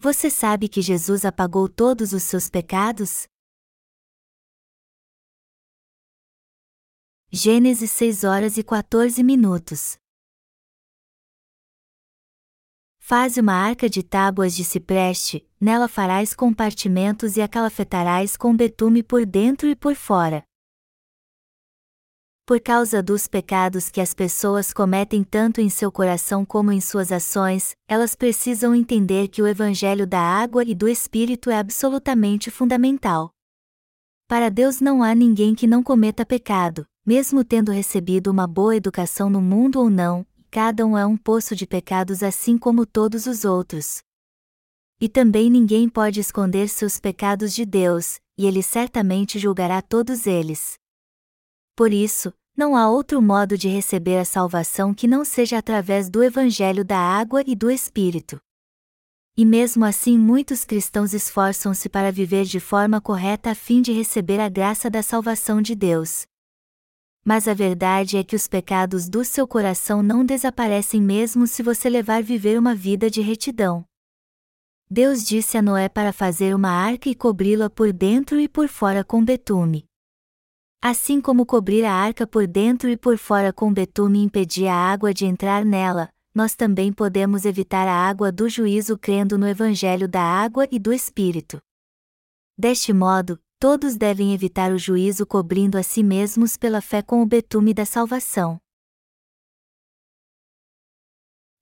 Você sabe que Jesus apagou todos os seus pecados? Gênesis 6 horas e 14 minutos. Faze uma arca de tábuas de cipreste, nela farás compartimentos e a calafetarás com betume por dentro e por fora. Por causa dos pecados que as pessoas cometem tanto em seu coração como em suas ações, elas precisam entender que o Evangelho da água e do Espírito é absolutamente fundamental. Para Deus não há ninguém que não cometa pecado, mesmo tendo recebido uma boa educação no mundo ou não, cada um é um poço de pecados assim como todos os outros. E também ninguém pode esconder seus pecados de Deus, e ele certamente julgará todos eles. Por isso, não há outro modo de receber a salvação que não seja através do Evangelho da água e do Espírito. E mesmo assim, muitos cristãos esforçam-se para viver de forma correta a fim de receber a graça da salvação de Deus. Mas a verdade é que os pecados do seu coração não desaparecem mesmo se você levar viver uma vida de retidão. Deus disse a Noé para fazer uma arca e cobri-la por dentro e por fora com betume. Assim como cobrir a arca por dentro e por fora com betume impedia a água de entrar nela, nós também podemos evitar a água do juízo crendo no Evangelho da água e do Espírito. Deste modo, todos devem evitar o juízo cobrindo a si mesmos pela fé com o betume da salvação.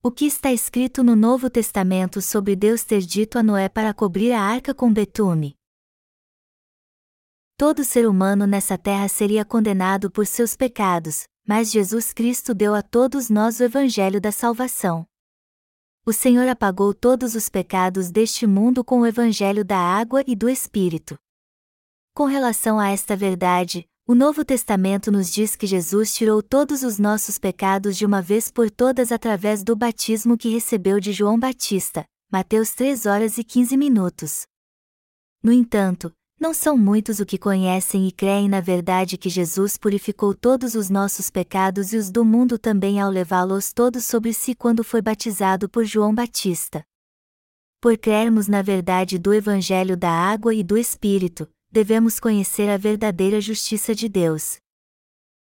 O que está escrito no Novo Testamento sobre Deus ter dito a Noé para cobrir a arca com betume? Todo ser humano nessa terra seria condenado por seus pecados, mas Jesus Cristo deu a todos nós o Evangelho da salvação. O Senhor apagou todos os pecados deste mundo com o Evangelho da água e do Espírito. Com relação a esta verdade, o Novo Testamento nos diz que Jesus tirou todos os nossos pecados de uma vez por todas através do batismo que recebeu de João Batista, Mateus 3 horas e 15 minutos. No entanto, não são muitos o que conhecem e creem na verdade que Jesus purificou todos os nossos pecados e os do mundo também ao levá-los todos sobre si quando foi batizado por João Batista. Por crermos na verdade do Evangelho da água e do Espírito, devemos conhecer a verdadeira justiça de Deus.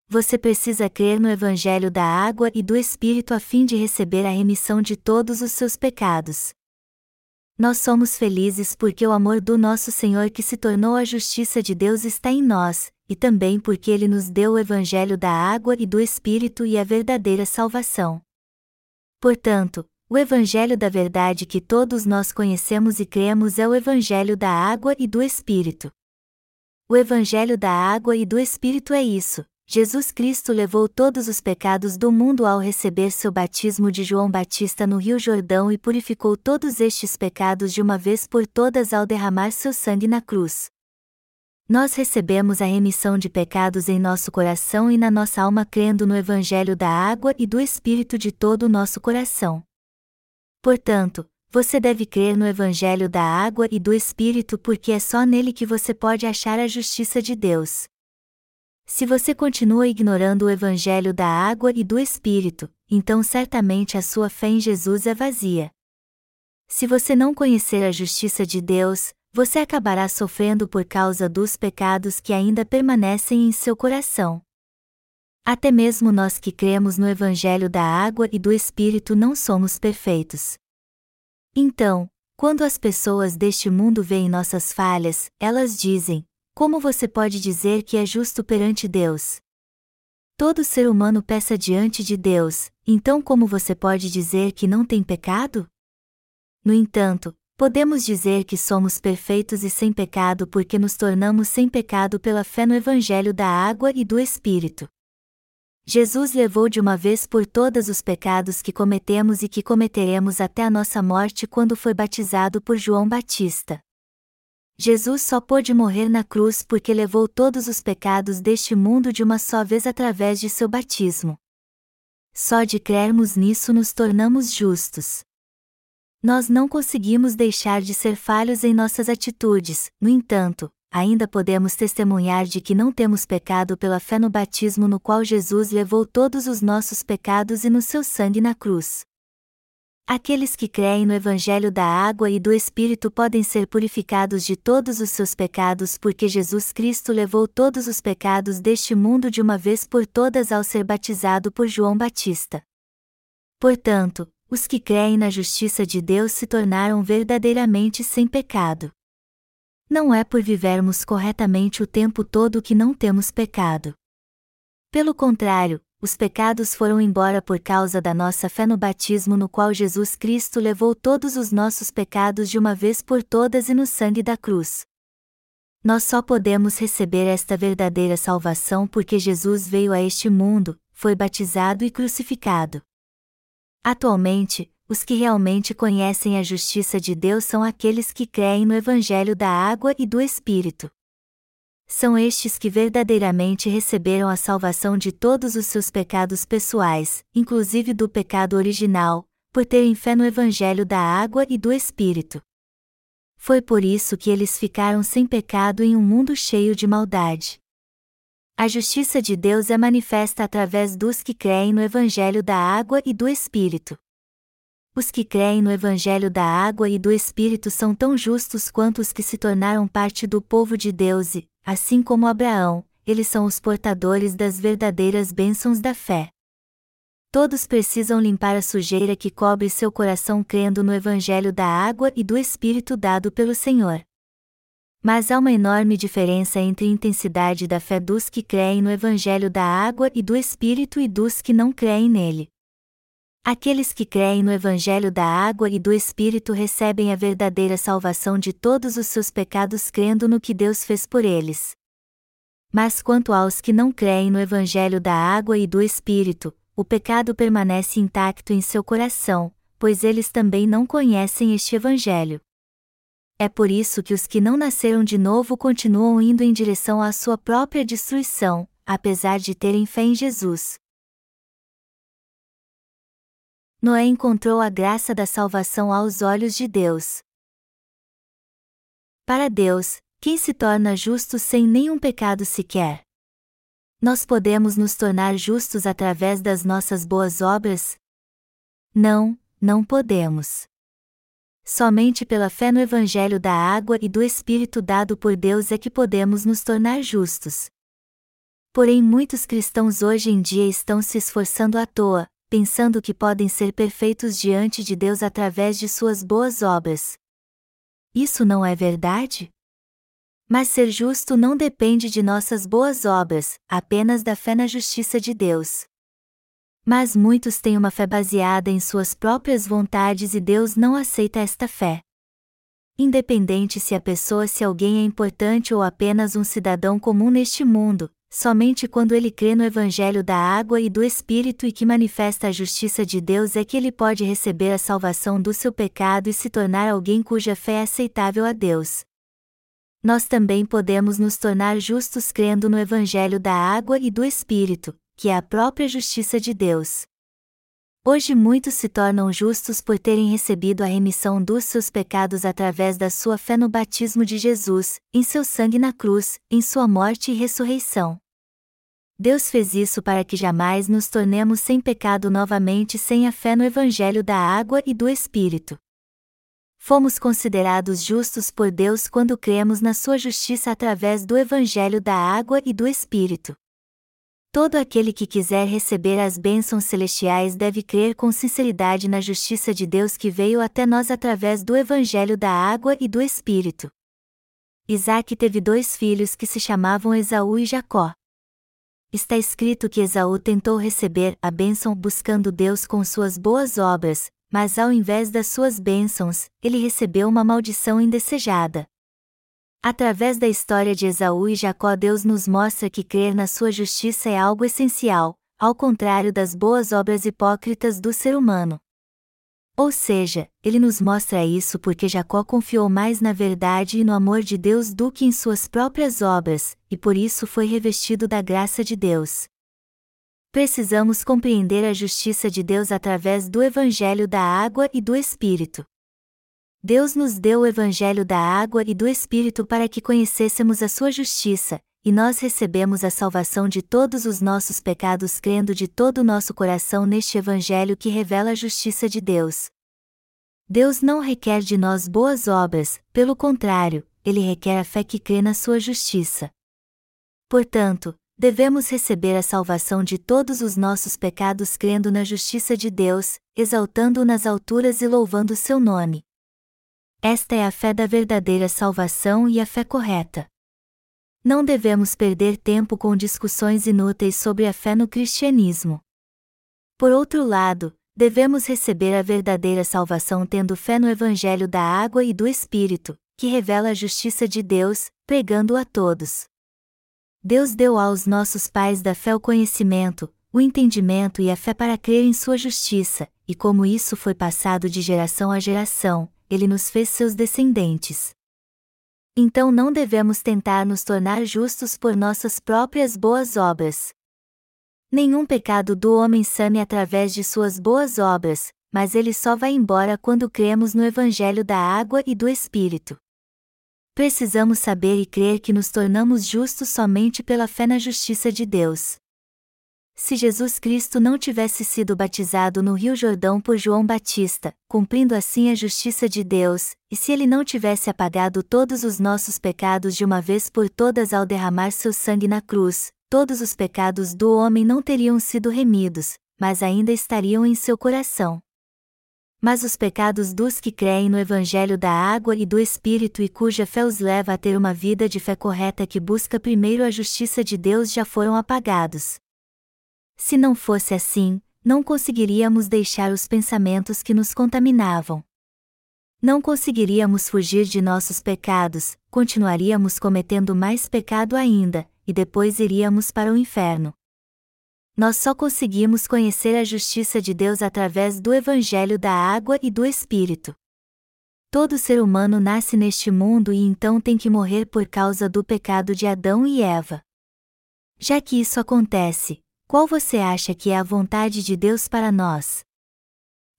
Você precisa crer no Evangelho da água e do Espírito a fim de receber a remissão de todos os seus pecados. Nós somos felizes porque o amor do nosso Senhor que se tornou a justiça de Deus está em nós, e também porque Ele nos deu o Evangelho da água e do Espírito e a verdadeira salvação. Portanto, o Evangelho da verdade que todos nós conhecemos e cremos é o Evangelho da água e do Espírito. O Evangelho da água e do Espírito é isso, Jesus Cristo levou todos os pecados do mundo ao receber seu batismo de João Batista no Rio Jordão e purificou todos estes pecados de uma vez por todas ao derramar seu sangue na cruz. Nós recebemos a remissão de pecados em nosso coração e na nossa alma crendo no Evangelho da água e do Espírito de todo o nosso coração. Portanto, você deve crer no Evangelho da água e do Espírito porque é só nele que você pode achar a justiça de Deus. Se você continua ignorando o Evangelho da água e do Espírito, então certamente a sua fé em Jesus é vazia. Se você não conhecer a justiça de Deus, você acabará sofrendo por causa dos pecados que ainda permanecem em seu coração. Até mesmo nós que cremos no Evangelho da água e do Espírito não somos perfeitos. Então, quando as pessoas deste mundo veem nossas falhas, elas dizem: como você pode dizer que é justo perante Deus? Todo ser humano peça diante de Deus, então como você pode dizer que não tem pecado? No entanto, podemos dizer que somos perfeitos e sem pecado porque nos tornamos sem pecado pela fé no Evangelho da água e do Espírito. Jesus levou de uma vez por todas os pecados que cometemos e que cometeremos até a nossa morte quando foi batizado por João Batista. Jesus só pôde morrer na cruz porque levou todos os pecados deste mundo de uma só vez através de seu batismo. Só de crermos nisso nos tornamos justos. Nós não conseguimos deixar de ser falhos em nossas atitudes, no entanto, ainda podemos testemunhar de que não temos pecado pela fé no batismo no qual Jesus levou todos os nossos pecados e no seu sangue na cruz. Aqueles que creem no Evangelho da água e do Espírito podem ser purificados de todos os seus pecados porque Jesus Cristo levou todos os pecados deste mundo de uma vez por todas ao ser batizado por João Batista. Portanto, os que creem na justiça de Deus se tornaram verdadeiramente sem pecado. Não é por vivermos corretamente o tempo todo que não temos pecado. Pelo contrário, os pecados foram embora por causa da nossa fé no batismo no qual Jesus Cristo levou todos os nossos pecados de uma vez por todas e no sangue da cruz. Nós só podemos receber esta verdadeira salvação porque Jesus veio a este mundo, foi batizado e crucificado. Atualmente, os que realmente conhecem a justiça de Deus são aqueles que creem no Evangelho da água e do Espírito. São estes que verdadeiramente receberam a salvação de todos os seus pecados pessoais, inclusive do pecado original, por terem fé no Evangelho da água e do Espírito. Foi por isso que eles ficaram sem pecado em um mundo cheio de maldade. A justiça de Deus é manifesta através dos que creem no Evangelho da água e do Espírito. Os que creem no Evangelho da água e do Espírito são tão justos quanto os que se tornaram parte do povo de Deus e, assim como Abraão, eles são os portadores das verdadeiras bênçãos da fé. Todos precisam limpar a sujeira que cobre seu coração crendo no Evangelho da água e do Espírito dado pelo Senhor. Mas há uma enorme diferença entre a intensidade da fé dos que creem no Evangelho da água e do Espírito e dos que não creem nele. Aqueles que creem no Evangelho da água e do Espírito recebem a verdadeira salvação de todos os seus pecados crendo no que Deus fez por eles. Mas quanto aos que não creem no Evangelho da água e do Espírito, o pecado permanece intacto em seu coração, pois eles também não conhecem este Evangelho. É por isso que os que não nasceram de novo continuam indo em direção à sua própria destruição, apesar de terem fé em Jesus. Noé encontrou a graça da salvação aos olhos de Deus. Para Deus, quem se torna justo sem nenhum pecado sequer? Nós podemos nos tornar justos através das nossas boas obras? Não, não podemos. Somente pela fé no Evangelho da água e do Espírito dado por Deus é que podemos nos tornar justos. Porém, muitos cristãos hoje em dia estão se esforçando à toa, pensando que podem ser perfeitos diante de Deus através de suas boas obras. Isso não é verdade? Mas ser justo não depende de nossas boas obras, apenas da fé na justiça de Deus. Mas muitos têm uma fé baseada em suas próprias vontades e Deus não aceita esta fé. Independente se a pessoa se alguém é importante ou apenas um cidadão comum neste mundo, Somente quando ele crê no Evangelho da água e do Espírito e que manifesta a justiça de Deus é que ele pode receber a salvação do seu pecado e se tornar alguém cuja fé é aceitável a Deus. Nós também podemos nos tornar justos crendo no Evangelho da água e do Espírito, que é a própria justiça de Deus. Hoje muitos se tornam justos por terem recebido a remissão dos seus pecados através da sua fé no batismo de Jesus, em seu sangue na cruz, em sua morte e ressurreição. Deus fez isso para que jamais nos tornemos sem pecado novamente sem a fé no Evangelho da água e do Espírito. Fomos considerados justos por Deus quando cremos na sua justiça através do Evangelho da água e do Espírito. Todo aquele que quiser receber as bênçãos celestiais deve crer com sinceridade na justiça de Deus que veio até nós através do Evangelho da Água e do Espírito. Isaac teve dois filhos que se chamavam Esaú e Jacó. Está escrito que Esaú tentou receber a bênção buscando Deus com suas boas obras, mas ao invés das suas bênçãos, ele recebeu uma maldição indesejada. Através da história de Esaú e Jacó, Deus nos mostra que crer na sua justiça é algo essencial, ao contrário das boas obras hipócritas do ser humano. Ou seja, ele nos mostra isso porque Jacó confiou mais na verdade e no amor de Deus do que em suas próprias obras, e por isso foi revestido da graça de Deus. Precisamos compreender a justiça de Deus através do Evangelho da Água e do Espírito. Deus nos deu o Evangelho da água e do Espírito para que conhecêssemos a sua justiça, e nós recebemos a salvação de todos os nossos pecados crendo de todo o nosso coração neste Evangelho que revela a justiça de Deus. Deus não requer de nós boas obras, pelo contrário, ele requer a fé que crê na sua justiça. Portanto, devemos receber a salvação de todos os nossos pecados crendo na justiça de Deus, exaltando-o nas alturas e louvando seu nome. Esta é a fé da verdadeira salvação e a fé correta. Não devemos perder tempo com discussões inúteis sobre a fé no cristianismo. Por outro lado, devemos receber a verdadeira salvação tendo fé no Evangelho da água e do Espírito, que revela a justiça de Deus, pregando a todos. Deus deu aos nossos pais da fé o conhecimento, o entendimento e a fé para crer em sua justiça, e como isso foi passado de geração a geração, ele nos fez seus descendentes. Então não devemos tentar nos tornar justos por nossas próprias boas obras. Nenhum pecado do homem same através de suas boas obras, mas ele só vai embora quando cremos no Evangelho da água e do Espírito. Precisamos saber e crer que nos tornamos justos somente pela fé na justiça de Deus. Se Jesus Cristo não tivesse sido batizado no Rio Jordão por João Batista, cumprindo assim a justiça de Deus, e se ele não tivesse apagado todos os nossos pecados de uma vez por todas ao derramar seu sangue na cruz, todos os pecados do homem não teriam sido remidos, mas ainda estariam em seu coração. Mas os pecados dos que creem no Evangelho da água e do Espírito e cuja fé os leva a ter uma vida de fé correta que busca primeiro a justiça de Deus já foram apagados. Se não fosse assim, não conseguiríamos deixar os pensamentos que nos contaminavam. Não conseguiríamos fugir de nossos pecados, continuaríamos cometendo mais pecado ainda, e depois iríamos para o inferno. Nós só conseguimos conhecer a justiça de Deus através do Evangelho da água e do Espírito. Todo ser humano nasce neste mundo e então tem que morrer por causa do pecado de Adão e Eva. Já que isso acontece, qual você acha que é a vontade de Deus para nós?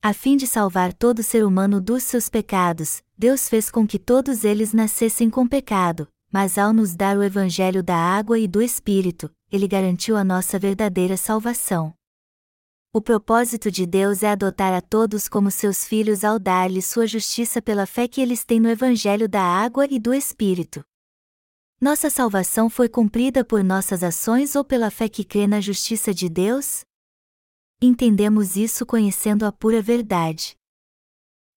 A fim de salvar todo ser humano dos seus pecados, Deus fez com que todos eles nascessem com pecado, mas ao nos dar o Evangelho da água e do Espírito, Ele garantiu a nossa verdadeira salvação. O propósito de Deus é adotar a todos como seus filhos ao dar-lhes sua justiça pela fé que eles têm no Evangelho da água e do Espírito. Nossa salvação foi cumprida por nossas ações ou pela fé que crê na justiça de Deus? Entendemos isso conhecendo a pura verdade.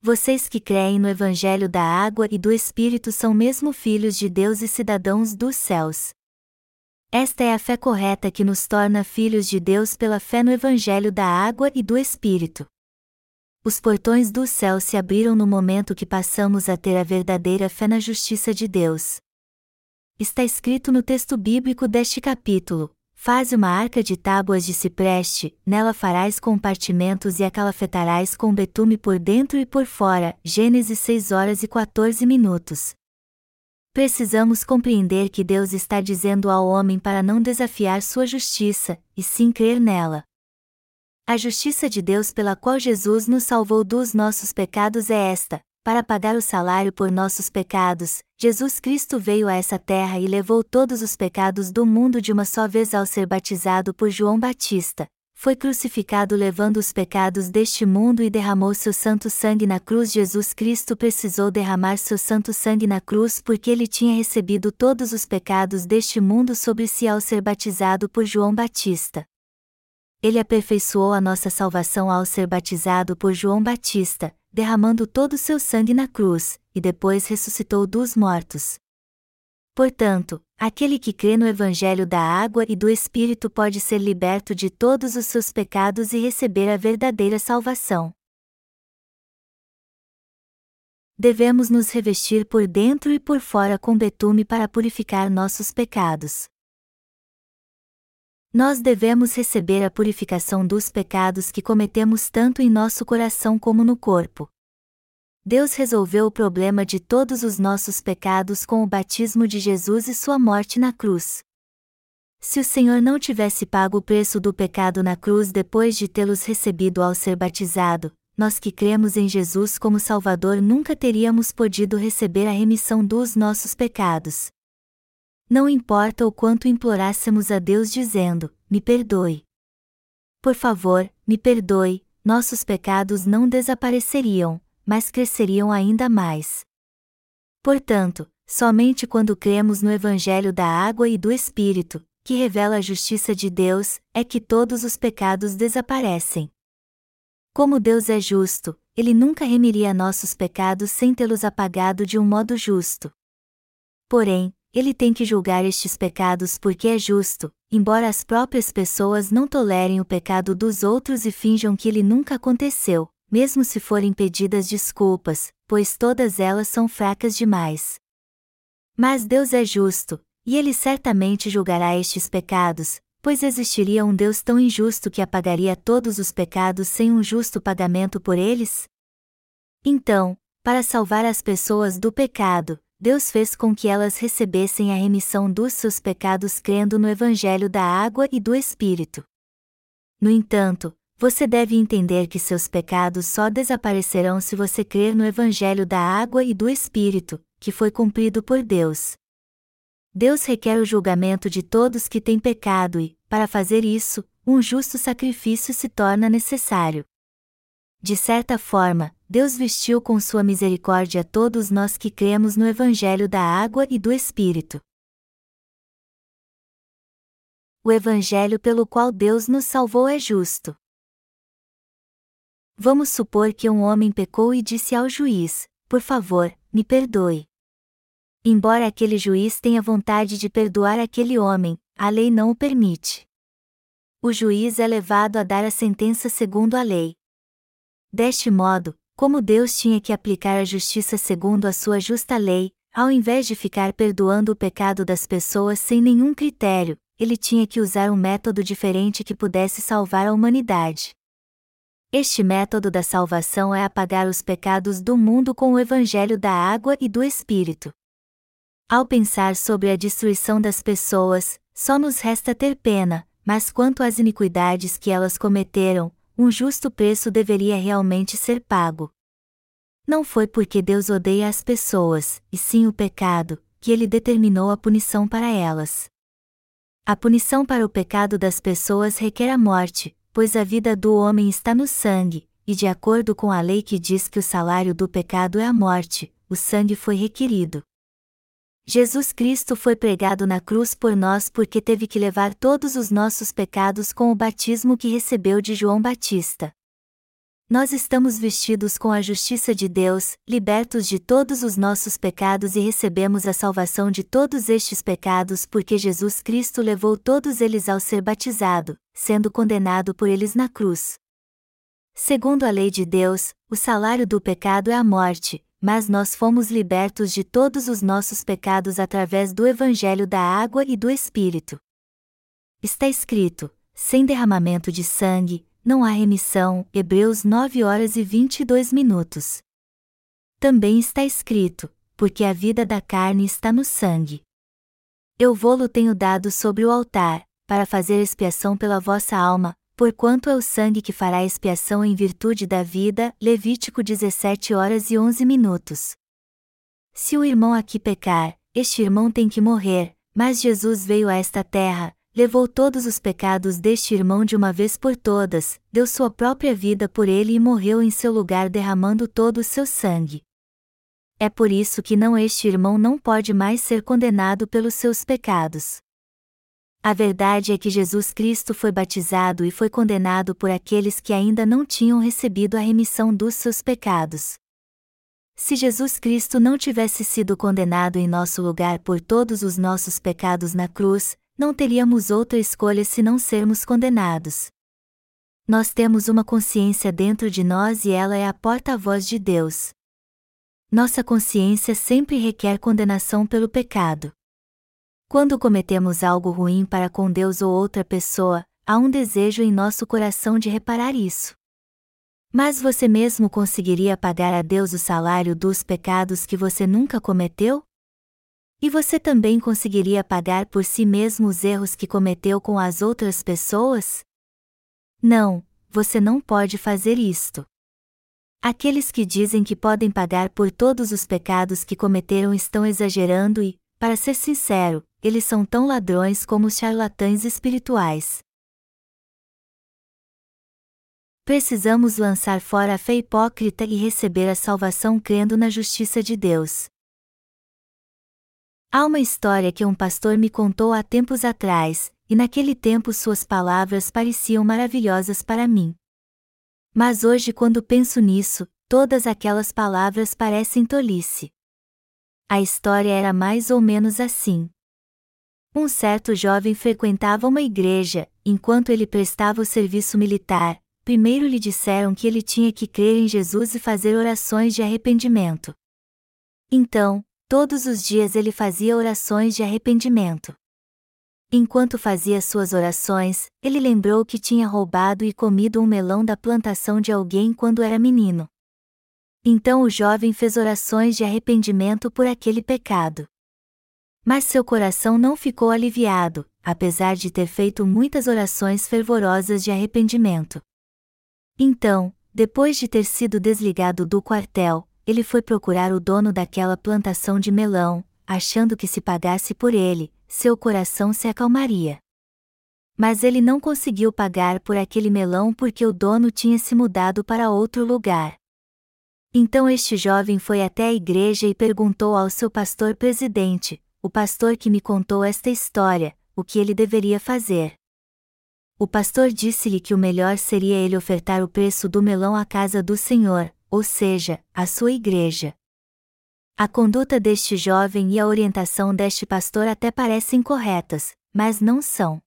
Vocês que creem no Evangelho da água e do Espírito são mesmo filhos de Deus e cidadãos dos céus. Esta é a fé correta que nos torna filhos de Deus pela fé no Evangelho da água e do Espírito. Os portões do céu se abriram no momento que passamos a ter a verdadeira fé na justiça de Deus. Está escrito no texto bíblico deste capítulo: Faze uma arca de tábuas de cipreste, nela farás compartimentos e a calafetarás com betume por dentro e por fora. Gênesis 6 horas e 14 minutos. Precisamos compreender que Deus está dizendo ao homem para não desafiar sua justiça, e sim crer nela. A justiça de Deus pela qual Jesus nos salvou dos nossos pecados é esta: para pagar o salário por nossos pecados, Jesus Cristo veio a essa terra e levou todos os pecados do mundo de uma só vez ao ser batizado por João Batista. Foi crucificado levando os pecados deste mundo e derramou seu santo sangue na cruz. Jesus Cristo precisou derramar seu santo sangue na cruz porque ele tinha recebido todos os pecados deste mundo sobre si ao ser batizado por João Batista. Ele aperfeiçoou a nossa salvação ao ser batizado por João Batista, derramando todo o seu sangue na cruz, e depois ressuscitou dos mortos. Portanto, aquele que crê no Evangelho da água e do Espírito pode ser liberto de todos os seus pecados e receber a verdadeira salvação. Devemos nos revestir por dentro e por fora com betume para purificar nossos pecados. Nós devemos receber a purificação dos pecados que cometemos tanto em nosso coração como no corpo. Deus resolveu o problema de todos os nossos pecados com o batismo de Jesus e sua morte na cruz. Se o Senhor não tivesse pago o preço do pecado na cruz depois de tê-los recebido ao ser batizado, nós que cremos em Jesus como Salvador nunca teríamos podido receber a remissão dos nossos pecados não importa o quanto implorássemos a Deus dizendo: Me perdoe. Por favor, me perdoe, nossos pecados não desapareceriam, mas cresceriam ainda mais. Portanto, somente quando cremos no Evangelho da água e do Espírito, que revela a justiça de Deus, é que todos os pecados desaparecem. Como Deus é justo, Ele nunca remiria nossos pecados sem tê-los apagado de um modo justo. Porém, Ele tem que julgar estes pecados porque é justo, embora as próprias pessoas não tolerem o pecado dos outros e finjam que ele nunca aconteceu, mesmo se forem pedidas desculpas, pois todas elas são fracas demais. Mas Deus é justo, e ele certamente julgará estes pecados, pois existiria um Deus tão injusto que apagaria todos os pecados sem um justo pagamento por eles? Então, para salvar as pessoas do pecado, Deus fez com que elas recebessem a remissão dos seus pecados crendo no Evangelho da água e do Espírito. No entanto, você deve entender que seus pecados só desaparecerão se você crer no Evangelho da água e do Espírito, que foi cumprido por Deus. Deus requer o julgamento de todos que têm pecado e, para fazer isso, um justo sacrifício se torna necessário. De certa forma, Deus vestiu com sua misericórdia todos nós que cremos no Evangelho da água e do Espírito. O Evangelho pelo qual Deus nos salvou é justo. Vamos supor que um homem pecou e disse ao juiz: Por favor, me perdoe. Embora aquele juiz tenha vontade de perdoar aquele homem, a lei não o permite. O juiz é levado a dar a sentença segundo a lei. Deste modo, como Deus tinha que aplicar a justiça segundo a sua justa lei, ao invés de ficar perdoando o pecado das pessoas sem nenhum critério, ele tinha que usar um método diferente que pudesse salvar a humanidade. Este método da salvação é apagar os pecados do mundo com o evangelho da água e do Espírito. Ao pensar sobre a destruição das pessoas, só nos resta ter pena, mas quanto às iniquidades que elas cometeram, um justo preço deveria realmente ser pago. Não foi porque Deus odeia as pessoas, e sim o pecado, que ele determinou a punição para elas. A punição para o pecado das pessoas requer a morte, pois a vida do homem está no sangue, e de acordo com a lei que diz que o salário do pecado é a morte, o sangue foi requerido. Jesus Cristo foi pregado na cruz por nós porque teve que levar todos os nossos pecados com o batismo que recebeu de João Batista. Nós estamos vestidos com a justiça de Deus, libertos de todos os nossos pecados e recebemos a salvação de todos estes pecados porque Jesus Cristo levou todos eles ao ser batizado, sendo condenado por eles na cruz. Segundo a lei de Deus, o salário do pecado é a morte, mas nós fomos libertos de todos os nossos pecados através do Evangelho da água e do Espírito. Está escrito: sem derramamento de sangue, não há remissão. Hebreus 9 horas e 22 minutos. Também está escrito: porque a vida da carne está no sangue. Eu vou-lo tenho dado sobre o altar, para fazer expiação pela vossa alma, porquanto é o sangue que fará expiação em virtude da vida. Levítico 17 horas e 11 minutos. Se o irmão aqui pecar, este irmão tem que morrer, mas Jesus veio a esta terra, levou todos os pecados deste irmão de uma vez por todas, deu sua própria vida por ele e morreu em seu lugar derramando todo o seu sangue. É por isso que não este irmão não pode mais ser condenado pelos seus pecados. A verdade é que Jesus Cristo foi batizado e foi condenado por aqueles que ainda não tinham recebido a remissão dos seus pecados. Se Jesus Cristo não tivesse sido condenado em nosso lugar por todos os nossos pecados na cruz, não teríamos outra escolha senão sermos condenados. Nós temos uma consciência dentro de nós e ela é a porta-voz de Deus. Nossa consciência sempre requer condenação pelo pecado. Quando cometemos algo ruim para com Deus ou outra pessoa, há um desejo em nosso coração de reparar isso. Mas você mesmo conseguiria pagar a Deus o salário dos pecados que você nunca cometeu? E você também conseguiria pagar por si mesmo os erros que cometeu com as outras pessoas? Não, você não pode fazer isto. Aqueles que dizem que podem pagar por todos os pecados que cometeram estão exagerando e, para ser sincero, eles são tão ladrões como os charlatães espirituais. Precisamos lançar fora a fé hipócrita e receber a salvação crendo na justiça de Deus. Há uma história que um pastor me contou há tempos atrás, e naquele tempo suas palavras pareciam maravilhosas para mim. Mas hoje, quando penso nisso, todas aquelas palavras parecem tolice. A história era mais ou menos assim. Um certo jovem frequentava uma igreja, enquanto ele prestava o serviço militar, primeiro lhe disseram que ele tinha que crer em Jesus e fazer orações de arrependimento. Então, todos os dias ele fazia orações de arrependimento. Enquanto fazia suas orações, ele lembrou que tinha roubado e comido um melão da plantação de alguém quando era menino. Então o jovem fez orações de arrependimento por aquele pecado. Mas seu coração não ficou aliviado, apesar de ter feito muitas orações fervorosas de arrependimento. Então, depois de ter sido desligado do quartel, ele foi procurar o dono daquela plantação de melão, achando que se pagasse por ele, seu coração se acalmaria. Mas ele não conseguiu pagar por aquele melão porque o dono tinha se mudado para outro lugar. Então este jovem foi até a igreja e perguntou ao seu pastor presidente, o pastor que me contou esta história, o que ele deveria fazer. O pastor disse-lhe que o melhor seria ele ofertar o preço do melão à casa do Senhor, ou seja, à sua igreja. A conduta deste jovem e a orientação deste pastor até parecem corretas, mas não são.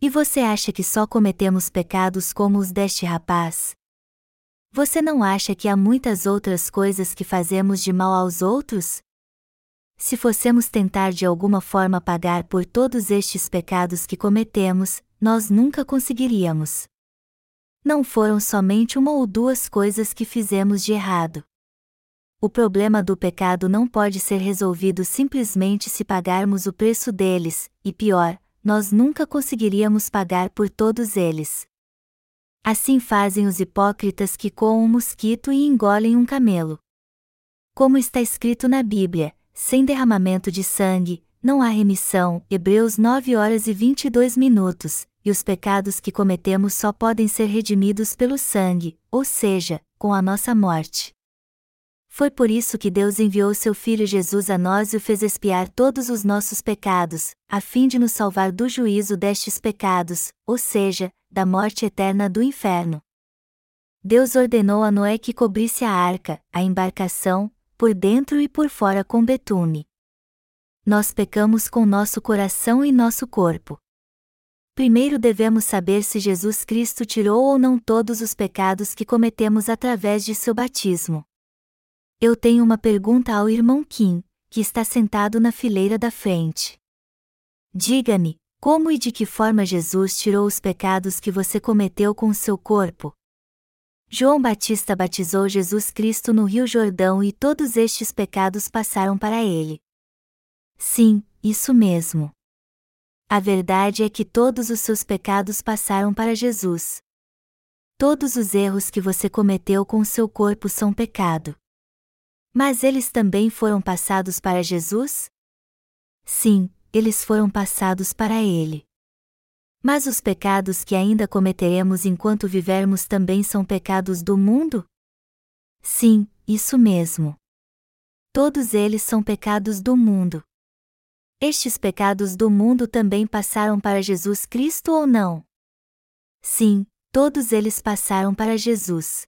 E você acha que só cometemos pecados como os deste rapaz? Você não acha que há muitas outras coisas que fazemos de mal aos outros? Se fossemos tentar de alguma forma pagar por todos estes pecados que cometemos, nós nunca conseguiríamos. Não foram somente uma ou duas coisas que fizemos de errado. O problema do pecado não pode ser resolvido simplesmente se pagarmos o preço deles, e pior, nós nunca conseguiríamos pagar por todos eles. Assim fazem os hipócritas que coam um mosquito e engolem um camelo. Como está escrito na Bíblia, sem derramamento de sangue, não há remissão. Hebreus 9 horas e 22 minutos, e os pecados que cometemos só podem ser redimidos pelo sangue, ou seja, com a nossa morte. Foi por isso que Deus enviou seu Filho Jesus a nós e o fez expiar todos os nossos pecados, a fim de nos salvar do juízo destes pecados, ou seja, da morte eterna do inferno. Deus ordenou a Noé que cobrisse a arca, a embarcação, por dentro e por fora com betume. Nós pecamos com nosso coração e nosso corpo. Primeiro devemos saber se Jesus Cristo tirou ou não todos os pecados que cometemos através de seu batismo. Eu tenho uma pergunta ao irmão Kim, que está sentado na fileira da frente. Diga-me, como e de que forma Jesus tirou os pecados que você cometeu com seu corpo? João Batista batizou Jesus Cristo no Rio Jordão e todos estes pecados passaram para ele. Sim, isso mesmo. A verdade é que todos os seus pecados passaram para Jesus. Todos os erros que você cometeu com seu corpo são pecado. Mas eles também foram passados para Jesus? Sim, eles foram passados para ele. Mas os pecados que ainda cometeremos enquanto vivermos também são pecados do mundo? Sim, isso mesmo. Todos eles são pecados do mundo. Estes pecados do mundo também passaram para Jesus Cristo ou não? Sim, todos eles passaram para Jesus.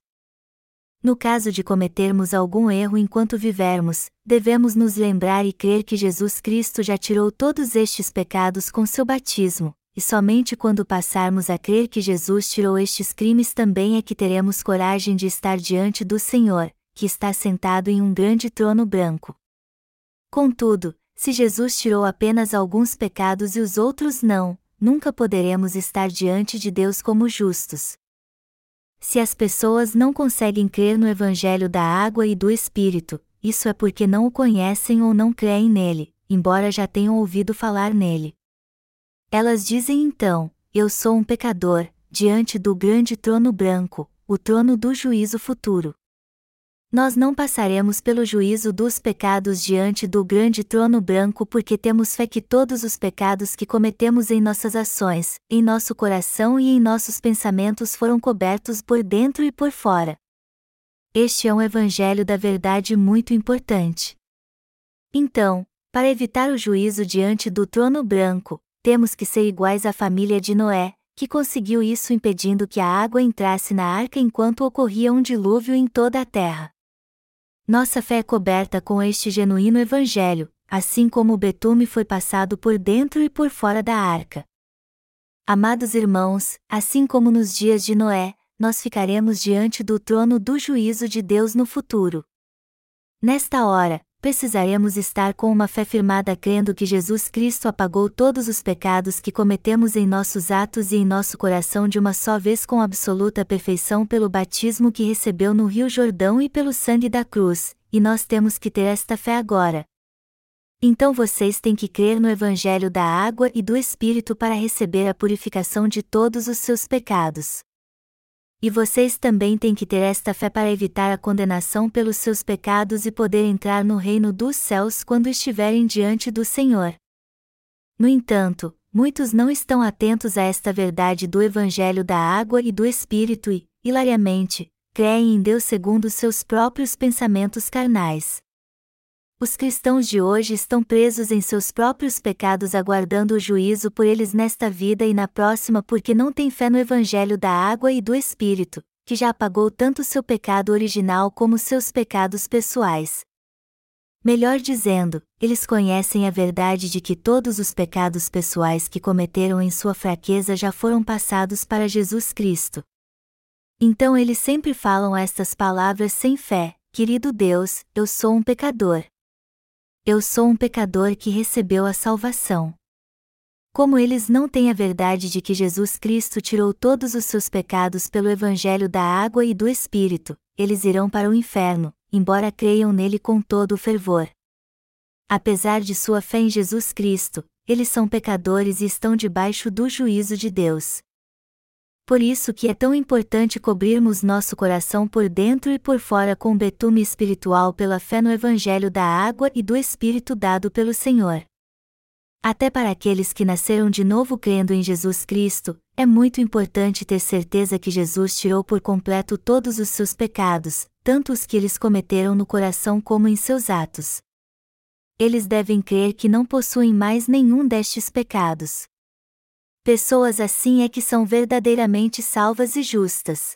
No caso de cometermos algum erro enquanto vivermos, devemos nos lembrar e crer que Jesus Cristo já tirou todos estes pecados com seu batismo, e somente quando passarmos a crer que Jesus tirou estes crimes também é que teremos coragem de estar diante do Senhor, que está sentado em um grande trono branco. Contudo, se Jesus tirou apenas alguns pecados e os outros não, nunca poderemos estar diante de Deus como justos. Se as pessoas não conseguem crer no Evangelho da água e do Espírito, isso é porque não o conhecem ou não creem nele, embora já tenham ouvido falar nele. Elas dizem então: Eu sou um pecador, diante do grande trono branco, o trono do juízo futuro. nós não passaremos pelo juízo dos pecados diante do grande trono branco porque temos fé que todos os pecados que cometemos em nossas ações, em nosso coração e em nossos pensamentos foram cobertos por dentro e por fora. Este é um evangelho da verdade muito importante. Então, para evitar o juízo diante do trono branco, temos que ser iguais à família de Noé, que conseguiu isso impedindo que a água entrasse na arca enquanto ocorria um dilúvio em toda a terra. Nossa fé é coberta com este genuíno evangelho, assim como o betume foi passado por dentro e por fora da arca. Amados irmãos, assim como nos dias de Noé, nós ficaremos diante do trono do juízo de Deus no futuro. Nesta hora, precisaremos estar com uma fé firmada crendo que Jesus Cristo apagou todos os pecados que cometemos em nossos atos e em nosso coração de uma só vez com absoluta perfeição pelo batismo que recebeu no Rio Jordão e pelo sangue da cruz, e nós temos que ter esta fé agora. Então vocês têm que crer no Evangelho da água e do Espírito para receber a purificação de todos os seus pecados. E vocês também têm que ter esta fé para evitar a condenação pelos seus pecados e poder entrar no reino dos céus quando estiverem diante do Senhor. No entanto, muitos não estão atentos a esta verdade do Evangelho da água e do Espírito e, hilariamente, creem em Deus segundo seus próprios pensamentos carnais. Os cristãos de hoje estão presos em seus próprios pecados aguardando o juízo por eles nesta vida e na próxima porque não têm fé no Evangelho da água e do Espírito, que já apagou tanto seu pecado original como seus pecados pessoais. Melhor dizendo, eles conhecem a verdade de que todos os pecados pessoais que cometeram em sua fraqueza já foram passados para Jesus Cristo. Então eles sempre falam estas palavras sem fé: Querido Deus, eu sou um pecador. Eu sou um pecador que recebeu a salvação. Como eles não têm a verdade de que Jesus Cristo tirou todos os seus pecados pelo Evangelho da água e do Espírito, eles irão para o inferno, embora creiam nele com todo o fervor. Apesar de sua fé em Jesus Cristo, eles são pecadores e estão debaixo do juízo de Deus. Por isso que é tão importante cobrirmos nosso coração por dentro e por fora com betume espiritual pela fé no Evangelho da água e do Espírito dado pelo Senhor. Até para aqueles que nasceram de novo crendo em Jesus Cristo, é muito importante ter certeza que Jesus tirou por completo todos os seus pecados, tanto os que eles cometeram no coração como em seus atos. Eles devem crer que não possuem mais nenhum destes pecados. Pessoas assim é que são verdadeiramente salvas e justas.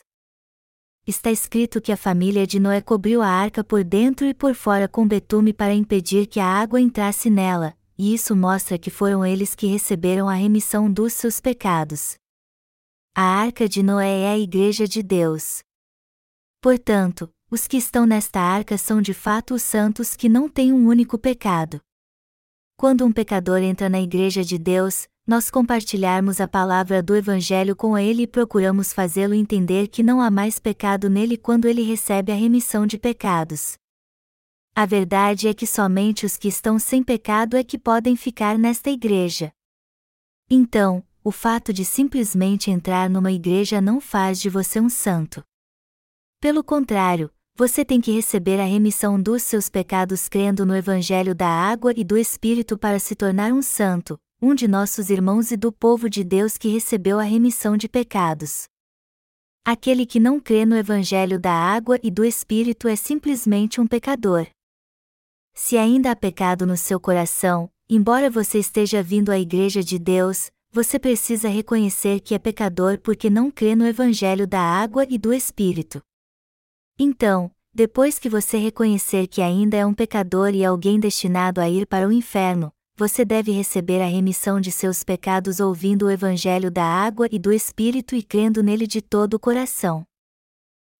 Está escrito que a família de Noé cobriu a arca por dentro e por fora com betume para impedir que a água entrasse nela, e isso mostra que foram eles que receberam a remissão dos seus pecados. A arca de Noé é a igreja de Deus. Portanto, os que estão nesta arca são de fato os santos que não têm um único pecado. Quando um pecador entra na igreja de Deus, nós compartilharmos a palavra do Evangelho com ele e procuramos fazê-lo entender que não há mais pecado nele quando ele recebe a remissão de pecados. A verdade é que somente os que estão sem pecado é que podem ficar nesta igreja. Então, o fato de simplesmente entrar numa igreja não faz de você um santo. Pelo contrário, você tem que receber a remissão dos seus pecados crendo no Evangelho da água e do Espírito para se tornar um santo, um de nossos irmãos e do povo de Deus que recebeu a remissão de pecados. Aquele que não crê no Evangelho da água e do Espírito é simplesmente um pecador. Se ainda há pecado no seu coração, embora você esteja vindo à Igreja de Deus, você precisa reconhecer que é pecador porque não crê no Evangelho da água e do Espírito. Então, depois que você reconhecer que ainda é um pecador e alguém destinado a ir para o inferno, você deve receber a remissão de seus pecados ouvindo o Evangelho da água e do Espírito e crendo nele de todo o coração.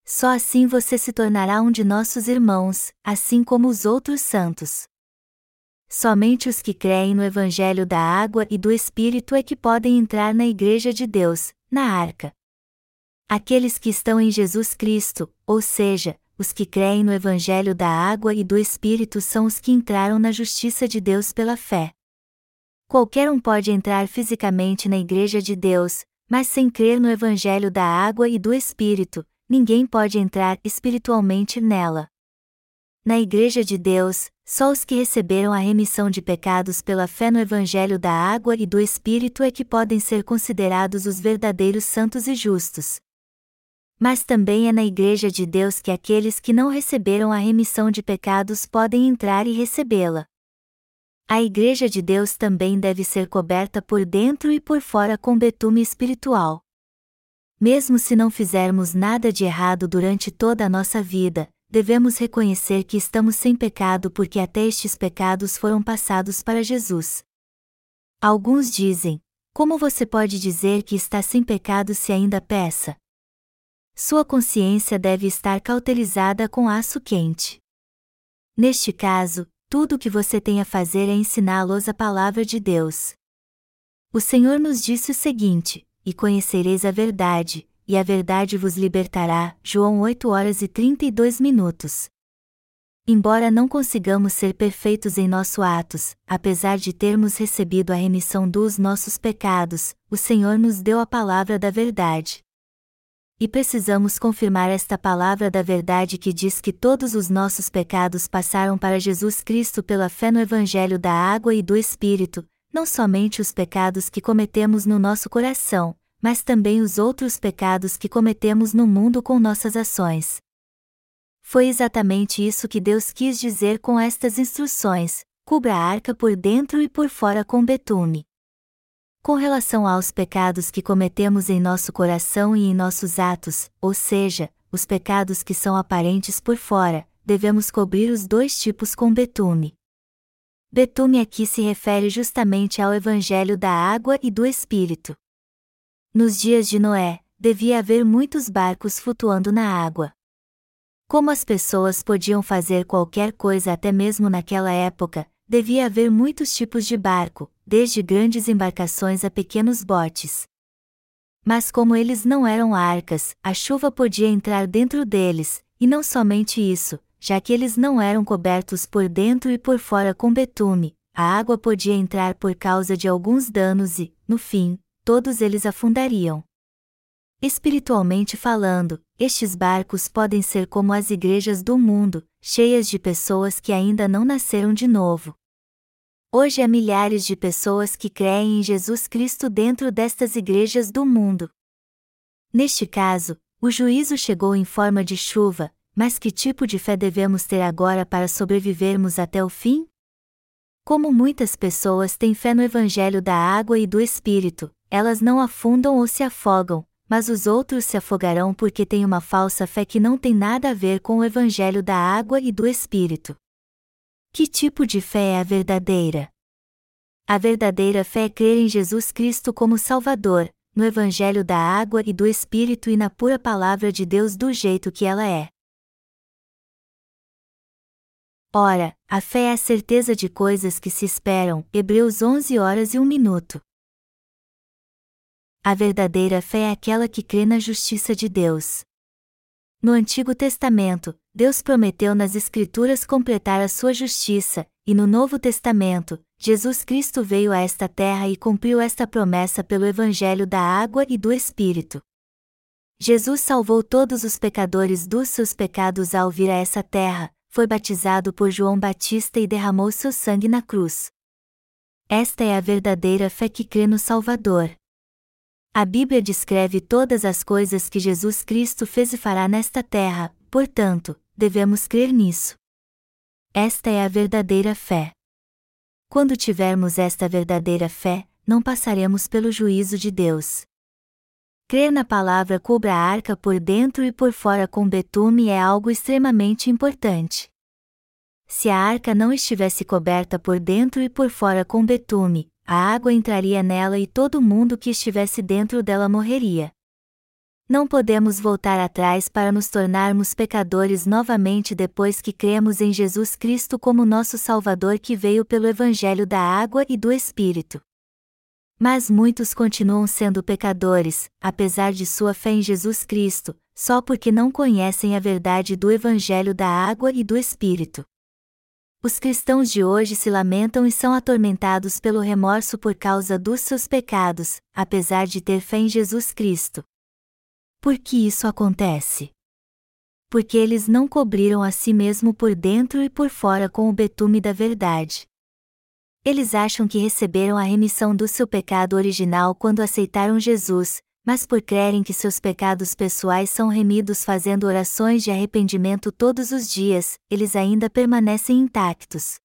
Só assim você se tornará um de nossos irmãos, assim como os outros santos. Somente os que creem no Evangelho da água e do Espírito é que podem entrar na Igreja de Deus, na arca. Aqueles que estão em Jesus Cristo, ou seja, os que creem no Evangelho da água e do Espírito são os que entraram na justiça de Deus pela fé. Qualquer um pode entrar fisicamente na Igreja de Deus, mas sem crer no Evangelho da água e do Espírito, ninguém pode entrar espiritualmente nela. Na Igreja de Deus, só os que receberam a remissão de pecados pela fé no Evangelho da Água e do Espírito é que podem ser considerados os verdadeiros santos e justos. Mas também é na Igreja de Deus que aqueles que não receberam a remissão de pecados podem entrar e recebê-la. A Igreja de Deus também deve ser coberta por dentro e por fora com betume espiritual. Mesmo se não fizermos nada de errado durante toda a nossa vida, devemos reconhecer que estamos sem pecado porque até estes pecados foram passados para Jesus. Alguns dizem: Como você pode dizer que está sem pecado se ainda peça? Sua consciência deve estar cautelizada com aço quente. Neste caso, tudo o que você tem a fazer é ensiná-los a palavra de Deus. O Senhor nos disse o seguinte: E conhecereis a verdade, e a verdade vos libertará. João 8 horas e 32 minutos. Embora não consigamos ser perfeitos em nossos atos, apesar de termos recebido a remissão dos nossos pecados, o Senhor nos deu a palavra da verdade. E precisamos confirmar esta palavra da verdade que diz que todos os nossos pecados passaram para Jesus Cristo pela fé no Evangelho da Água e do Espírito, não somente os pecados que cometemos no nosso coração, mas também os outros pecados que cometemos no mundo com nossas ações. Foi exatamente isso que Deus quis dizer com estas instruções: cubra a arca por dentro e por fora com betume. Com relação aos pecados que cometemos em nosso coração e em nossos atos, ou seja, os pecados que são aparentes por fora, devemos cobrir os dois tipos com betume. Betume aqui se refere justamente ao Evangelho da água e do Espírito. Nos dias de Noé, devia haver muitos barcos flutuando na água. Como as pessoas podiam fazer qualquer coisa até mesmo naquela época, devia haver muitos tipos de barco, desde grandes embarcações a pequenos botes. Mas como eles não eram arcas, a chuva podia entrar dentro deles, e não somente isso, já que eles não eram cobertos por dentro e por fora com betume, a água podia entrar por causa de alguns danos e, no fim, todos eles afundariam. Espiritualmente falando, estes barcos podem ser como as igrejas do mundo, cheias de pessoas que ainda não nasceram de novo. Hoje há milhares de pessoas que creem em Jesus Cristo dentro destas igrejas do mundo. Neste caso, o juízo chegou em forma de chuva, mas que tipo de fé devemos ter agora para sobrevivermos até o fim? Como muitas pessoas têm fé no Evangelho da água e do Espírito, elas não afundam ou se afogam, mas os outros se afogarão porque têm uma falsa fé que não tem nada a ver com o Evangelho da água e do Espírito. Que tipo de fé é a verdadeira? A verdadeira fé é crer em Jesus Cristo como Salvador, no Evangelho da água e do Espírito e na pura palavra de Deus do jeito que ela é. Ora, a fé é a certeza de coisas que se esperam. Hebreus 11 horas e 1 minuto. A verdadeira fé é aquela que crê na justiça de Deus. No Antigo Testamento, Deus prometeu nas Escrituras completar a sua justiça, e no Novo Testamento, Jesus Cristo veio a esta terra e cumpriu esta promessa pelo Evangelho da água e do Espírito. Jesus salvou todos os pecadores dos seus pecados ao vir a essa terra, foi batizado por João Batista e derramou seu sangue na cruz. Esta é a verdadeira fé que crê no Salvador. A Bíblia descreve todas as coisas que Jesus Cristo fez e fará nesta terra, portanto, devemos crer nisso. Esta é a verdadeira fé. Quando tivermos esta verdadeira fé, não passaremos pelo juízo de Deus. Crer na palavra cubra a arca por dentro e por fora com betume é algo extremamente importante. Se a arca não estivesse coberta por dentro e por fora com betume, a água entraria nela e todo mundo que estivesse dentro dela morreria. Não podemos voltar atrás para nos tornarmos pecadores novamente depois que cremos em Jesus Cristo como nosso Salvador que veio pelo Evangelho da Água e do Espírito. Mas muitos continuam sendo pecadores, apesar de sua fé em Jesus Cristo, só porque não conhecem a verdade do Evangelho da Água e do Espírito. Os cristãos de hoje se lamentam e são atormentados pelo remorso por causa dos seus pecados, apesar de ter fé em Jesus Cristo. Por que isso acontece? Porque eles não cobriram a si mesmo por dentro e por fora com o betume da verdade. Eles acham que receberam a remissão do seu pecado original quando aceitaram Jesus, mas por crerem que seus pecados pessoais são remidos fazendo orações de arrependimento todos os dias, eles ainda permanecem intactos.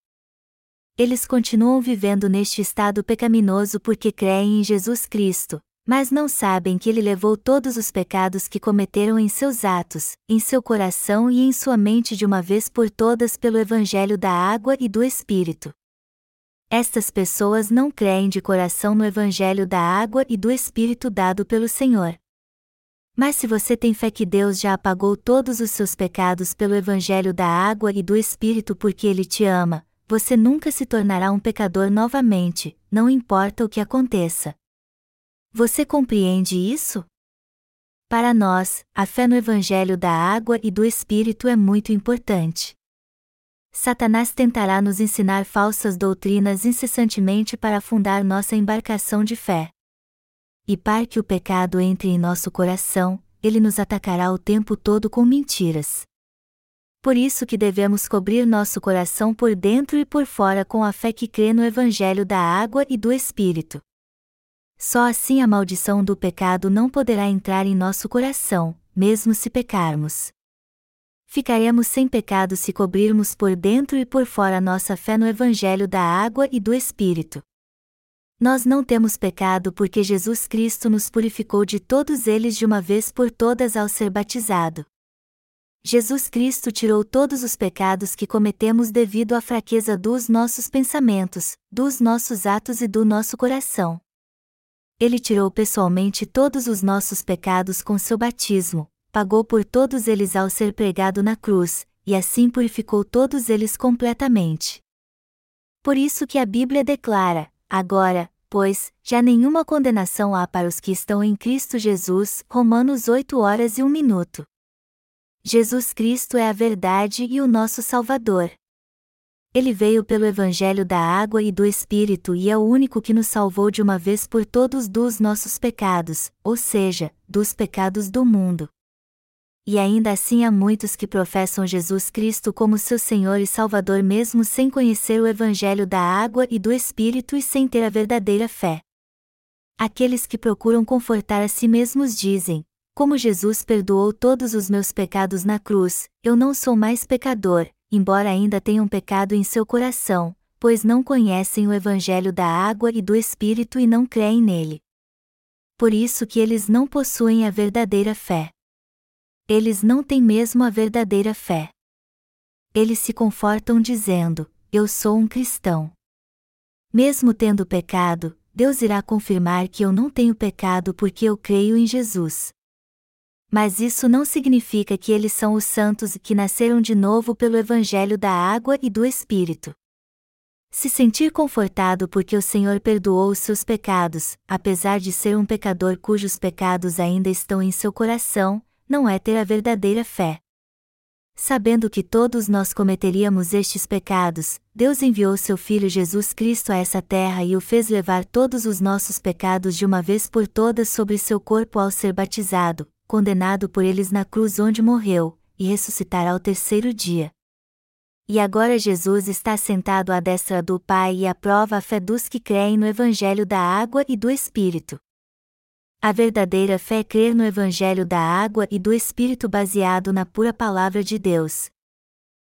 Eles continuam vivendo neste estado pecaminoso porque creem em Jesus Cristo, mas não sabem que ele levou todos os pecados que cometeram em seus atos, em seu coração e em sua mente de uma vez por todas pelo Evangelho da água e do Espírito. Estas pessoas não creem de coração no Evangelho da água e do Espírito dado pelo Senhor. Mas se você tem fé que Deus já apagou todos os seus pecados pelo Evangelho da água e do Espírito porque Ele te ama, você nunca se tornará um pecador novamente, não importa o que aconteça. Você compreende isso? Para nós, a fé no Evangelho da água e do Espírito é muito importante. Satanás tentará nos ensinar falsas doutrinas incessantemente para afundar nossa embarcação de fé. E para que o pecado entre em nosso coração, ele nos atacará o tempo todo com mentiras. Por isso que devemos cobrir nosso coração por dentro e por fora com a fé que crê no Evangelho da água e do Espírito. Só assim a maldição do pecado não poderá entrar em nosso coração, mesmo se pecarmos. Ficaremos sem pecado se cobrirmos por dentro e por fora nossa fé no Evangelho da água e do Espírito. Nós não temos pecado porque Jesus Cristo nos purificou de todos eles de uma vez por todas ao ser batizado. Jesus Cristo tirou todos os pecados que cometemos devido à fraqueza dos nossos pensamentos, dos nossos atos e do nosso coração. Ele tirou pessoalmente todos os nossos pecados com seu batismo, pagou por todos eles ao ser pregado na cruz, e assim purificou todos eles completamente. Por isso que a Bíblia declara: agora, pois, já nenhuma condenação há para os que estão em Cristo Jesus. Romanos 8 horas e 1 minuto. Jesus Cristo é a verdade e o nosso Salvador. Ele veio pelo Evangelho da água e do Espírito e é o único que nos salvou de uma vez por todos dos nossos pecados, ou seja, dos pecados do mundo e ainda assim há muitos que professam Jesus Cristo como seu Senhor e Salvador mesmo sem conhecer o Evangelho da água e do Espírito e sem ter a verdadeira fé. Aqueles que procuram confortar a si mesmos dizem: Como Jesus perdoou todos os meus pecados na cruz, eu não sou mais pecador, embora ainda tenham pecado em seu coração, pois não conhecem o Evangelho da água e do Espírito e não creem nele. Por isso que eles não possuem a verdadeira fé eles não têm mesmo a verdadeira fé. Eles se confortam dizendo: Eu sou um cristão. Mesmo tendo pecado, Deus irá confirmar que eu não tenho pecado porque eu creio em Jesus. Mas isso não significa que eles são os santos que nasceram de novo pelo Evangelho da água e do Espírito. Se sentir confortado porque o Senhor perdoou os seus pecados, apesar de ser um pecador cujos pecados ainda estão em seu coração, não é ter a verdadeira fé. Sabendo que todos nós cometeríamos estes pecados, Deus enviou seu Filho Jesus Cristo a essa terra e o fez levar todos os nossos pecados de uma vez por todas sobre seu corpo ao ser batizado, condenado por eles na cruz onde morreu, e ressuscitar ao terceiro dia. E agora Jesus está sentado à destra do Pai e aprova a fé dos que creem no Evangelho da água e do Espírito. A verdadeira fé é crer no Evangelho da água e do Espírito baseado na pura palavra de Deus.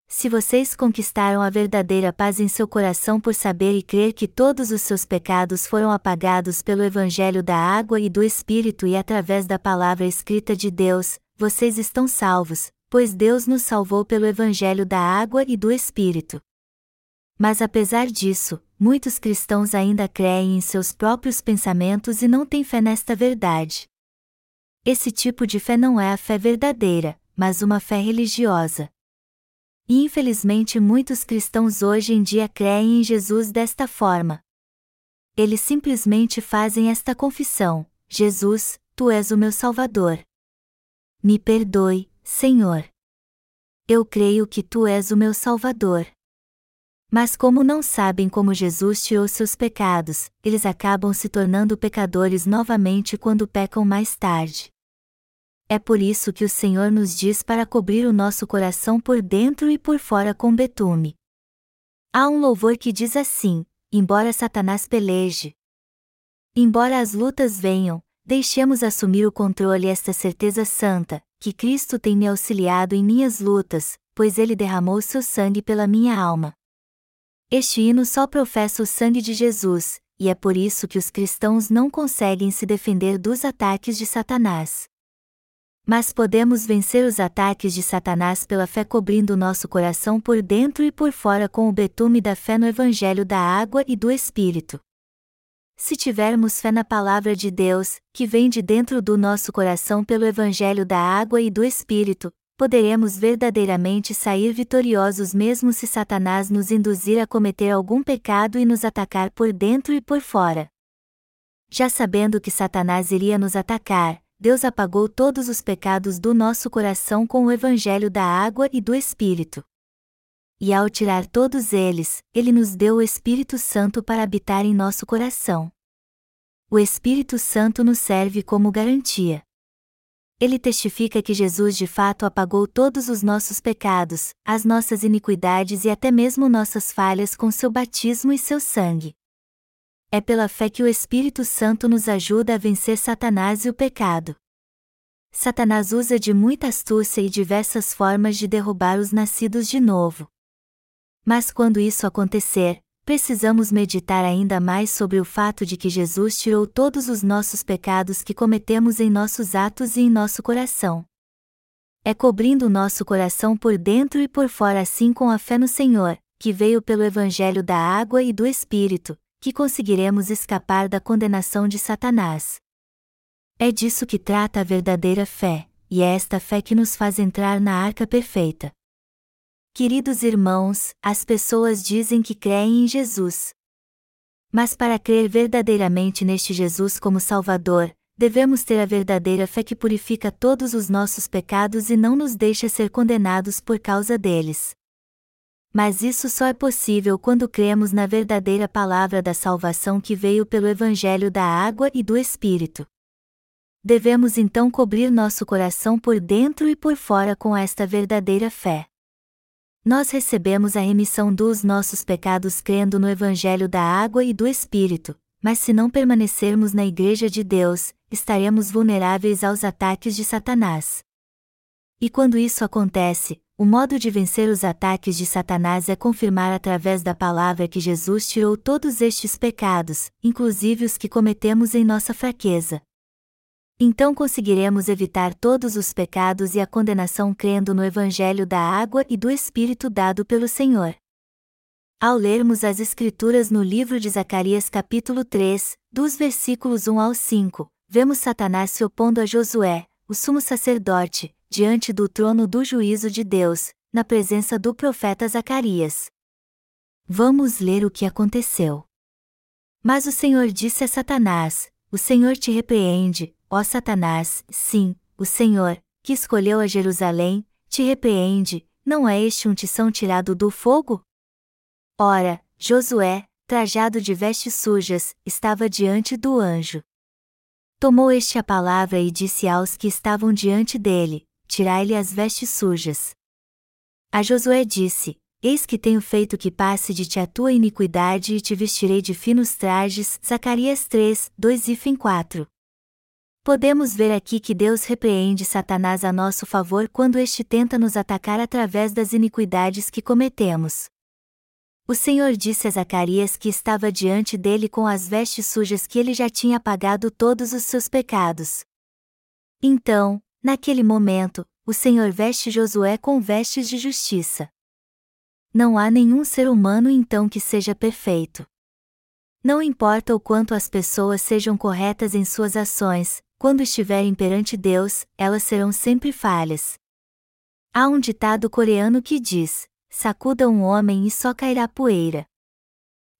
Se vocês conquistaram a verdadeira paz em seu coração por saber e crer que todos os seus pecados foram apagados pelo Evangelho da água e do Espírito e através da palavra escrita de Deus, vocês estão salvos, pois Deus nos salvou pelo Evangelho da água e do Espírito. Mas apesar disso, muitos cristãos ainda creem em seus próprios pensamentos e não têm fé nesta verdade. Esse tipo de fé não é a fé verdadeira, mas uma fé religiosa. E infelizmente muitos cristãos hoje em dia creem em Jesus desta forma. Eles simplesmente fazem esta confissão: Jesus, tu és o meu Salvador. Me perdoe, Senhor. Eu creio que tu és o meu Salvador. Mas como não sabem como Jesus tirou seus pecados, eles acabam se tornando pecadores novamente quando pecam mais tarde. É por isso que o Senhor nos diz para cobrir o nosso coração por dentro e por fora com betume. Há um louvor que diz assim: embora Satanás peleje, embora as lutas venham, deixemos assumir o controle esta certeza santa, que Cristo tem me auxiliado em minhas lutas, pois ele derramou seu sangue pela minha alma. Este hino só professa o sangue de Jesus, e é por isso que os cristãos não conseguem se defender dos ataques de Satanás. Mas podemos vencer os ataques de Satanás pela fé cobrindo nosso coração por dentro e por fora com o betume da fé no Evangelho da água e do Espírito. Se tivermos fé na palavra de Deus, que vem de dentro do nosso coração pelo Evangelho da água e do Espírito, poderemos verdadeiramente sair vitoriosos mesmo se Satanás nos induzir a cometer algum pecado e nos atacar por dentro e por fora. Já sabendo que Satanás iria nos atacar, Deus apagou todos os pecados do nosso coração com o Evangelho da água e do Espírito. E ao tirar todos eles, Ele nos deu o Espírito Santo para habitar em nosso coração. O Espírito Santo nos serve como garantia. Ele testifica que Jesus de fato apagou todos os nossos pecados, as nossas iniquidades e até mesmo nossas falhas com seu batismo e seu sangue. É pela fé que o Espírito Santo nos ajuda a vencer Satanás e o pecado. Satanás usa de muita astúcia e diversas formas de derrubar os nascidos de novo. Mas quando isso acontecer, precisamos meditar ainda mais sobre o fato de que Jesus tirou todos os nossos pecados que cometemos em nossos atos e em nosso coração. É cobrindo o nosso coração por dentro e por fora, assim com a fé no Senhor, que veio pelo Evangelho da água e do Espírito, que conseguiremos escapar da condenação de Satanás. É disso que trata a verdadeira fé, e é esta fé que nos faz entrar na arca perfeita. Queridos irmãos, as pessoas dizem que creem em Jesus. Mas para crer verdadeiramente neste Jesus como Salvador, devemos ter a verdadeira fé que purifica todos os nossos pecados e não nos deixa ser condenados por causa deles. Mas isso só é possível quando cremos na verdadeira palavra da salvação que veio pelo Evangelho da água e do Espírito. Devemos então cobrir nosso coração por dentro e por fora com esta verdadeira fé nós recebemos a remissão dos nossos pecados crendo no Evangelho da água e do Espírito, mas se não permanecermos na Igreja de Deus, estaremos vulneráveis aos ataques de Satanás. E quando isso acontece, o modo de vencer os ataques de Satanás é confirmar através da palavra que Jesus tirou todos estes pecados, inclusive os que cometemos em nossa fraqueza, então conseguiremos evitar todos os pecados e a condenação crendo no Evangelho da água e do Espírito dado pelo Senhor. Ao lermos as Escrituras no livro de Zacarias, capítulo 3, dos versículos 1 ao 5, vemos Satanás se opondo a Josué, o sumo sacerdote, diante do trono do juízo de Deus, na presença do profeta Zacarias. Vamos ler o que aconteceu. Mas o Senhor disse a Satanás: O Senhor te repreende, ó Satanás, sim, o Senhor, que escolheu a Jerusalém, te repreende, não é este um tição tirado do fogo? Ora, Josué, trajado de vestes sujas, estava diante do anjo. Tomou este a palavra e disse aos que estavam diante dele: Tirai-lhe as vestes sujas. A Josué disse: Eis que tenho feito que passe de ti a tua iniquidade e te vestirei de finos trajes. Zacarias 3, 2 e 4. Podemos ver aqui que Deus repreende Satanás a nosso favor quando este tenta nos atacar através das iniquidades que cometemos. O Senhor disse a Zacarias que estava diante dele com as vestes sujas que ele já tinha apagado todos os seus pecados. Então, naquele momento, o Senhor veste Josué com vestes de justiça. Não há nenhum ser humano então que seja perfeito. Não importa o quanto as pessoas sejam corretas em suas ações, quando estiverem perante Deus, elas serão sempre falhas. Há um ditado coreano que diz: sacuda um homem e só cairá poeira.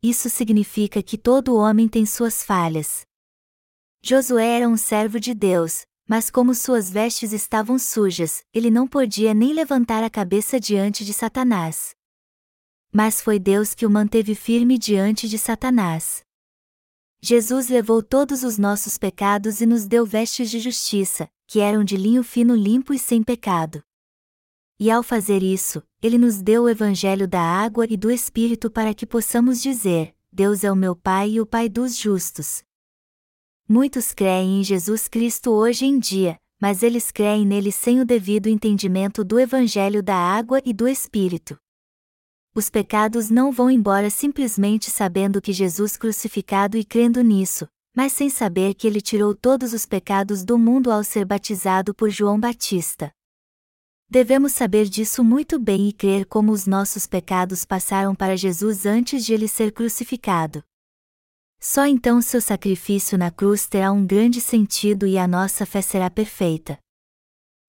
Isso significa que todo homem tem suas falhas. Josué era um servo de Deus, mas como suas vestes estavam sujas, ele não podia nem levantar a cabeça diante de Satanás. Mas foi Deus que o manteve firme diante de Satanás. Jesus levou todos os nossos pecados e nos deu vestes de justiça, que eram de linho fino limpo e sem pecado. E ao fazer isso, ele nos deu o Evangelho da água e do Espírito para que possamos dizer: Deus é o meu Pai e o Pai dos justos. Muitos creem em Jesus Cristo hoje em dia, mas eles creem nele sem o devido entendimento do Evangelho da água e do Espírito. Os pecados não vão embora simplesmente sabendo que Jesus crucificado e crendo nisso, mas sem saber que ele tirou todos os pecados do mundo ao ser batizado por João Batista. Devemos saber disso muito bem e crer como os nossos pecados passaram para Jesus antes de ele ser crucificado. Só então seu sacrifício na cruz terá um grande sentido e a nossa fé será perfeita.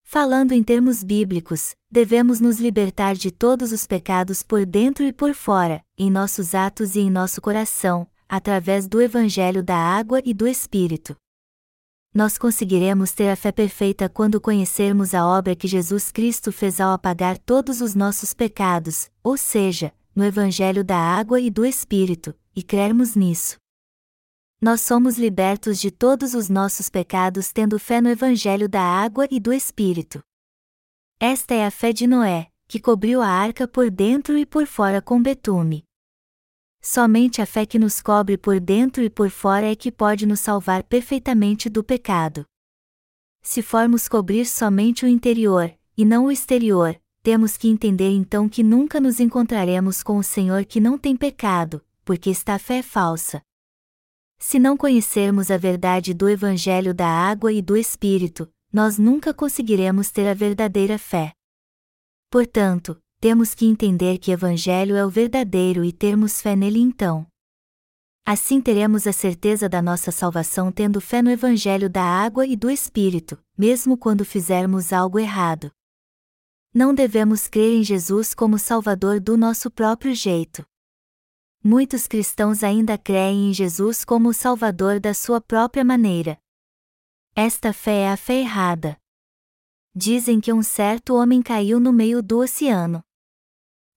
Falando em termos bíblicos, devemos nos libertar de todos os pecados por dentro e por fora, em nossos atos e em nosso coração, através do Evangelho da água e do Espírito nós conseguiremos ter a fé perfeita quando conhecermos a obra que Jesus Cristo fez ao apagar todos os nossos pecados, ou seja, no Evangelho da água e do Espírito, e crermos nisso. Nós somos libertos de todos os nossos pecados tendo fé no Evangelho da água e do Espírito. Esta é a fé de Noé, que cobriu a arca por dentro e por fora com betume. Somente a fé que nos cobre por dentro e por fora é que pode nos salvar perfeitamente do pecado. Se formos cobrir somente o interior, e não o exterior, temos que entender então que nunca nos encontraremos com o Senhor que não tem pecado, porque esta fé é falsa. Se não conhecermos a verdade do Evangelho da água e do Espírito, nós nunca conseguiremos ter a verdadeira fé. Portanto, temos que entender que Evangelho é o verdadeiro e termos fé nele então. Assim teremos a certeza da nossa salvação tendo fé no Evangelho da água e do Espírito, mesmo quando fizermos algo errado. Não devemos crer em Jesus como Salvador do nosso próprio jeito. Muitos cristãos ainda creem em Jesus como o Salvador da sua própria maneira. Esta fé é a fé errada. Dizem que um certo homem caiu no meio do oceano.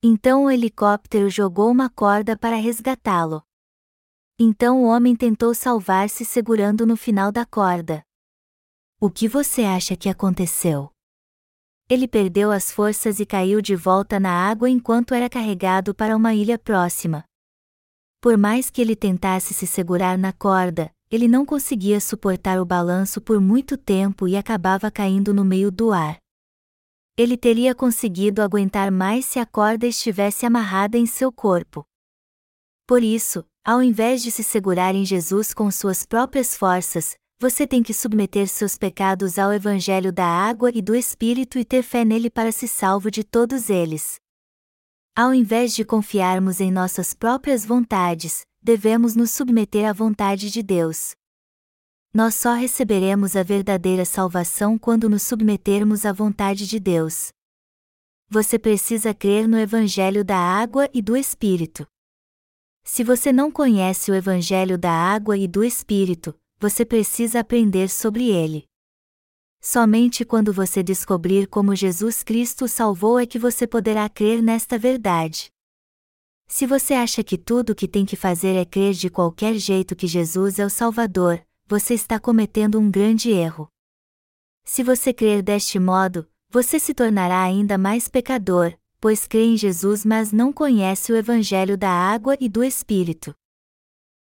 Então o helicóptero jogou uma corda para resgatá-lo. Então o homem tentou salvar-se segurando no final da corda. O que você acha que aconteceu? Ele perdeu as forças e caiu de volta na água enquanto era carregado para uma ilha próxima. Por mais que ele tentasse se segurar na corda, ele não conseguia suportar o balanço por muito tempo e acabava caindo no meio do ar ele teria conseguido aguentar mais se a corda estivesse amarrada em seu corpo. Por isso, ao invés de se segurar em Jesus com suas próprias forças, você tem que submeter seus pecados ao Evangelho da água e do Espírito e ter fé nele para se salvo de todos eles. Ao invés de confiarmos em nossas próprias vontades, devemos nos submeter à vontade de Deus. Nós só receberemos a verdadeira salvação quando nos submetermos à vontade de Deus. Você precisa crer no Evangelho da água e do Espírito. Se você não conhece o Evangelho da água e do Espírito, você precisa aprender sobre ele. Somente quando você descobrir como Jesus Cristo salvou é que você poderá crer nesta verdade. Se você acha que tudo o que tem que fazer é crer de qualquer jeito que Jesus é o Salvador, você está cometendo um grande erro. Se você crer deste modo, você se tornará ainda mais pecador, pois crê em Jesus mas não conhece o Evangelho da água e do Espírito.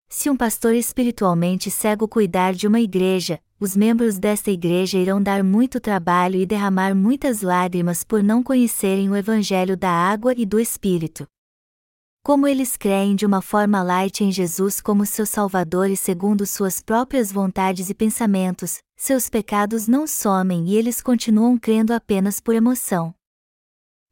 Se um pastor espiritualmente cego cuidar de uma igreja, os membros desta igreja irão dar muito trabalho e derramar muitas lágrimas por não conhecerem o Evangelho da água e do Espírito. Como eles creem de uma forma light em Jesus como seu Salvador e segundo suas próprias vontades e pensamentos, seus pecados não somem e eles continuam crendo apenas por emoção.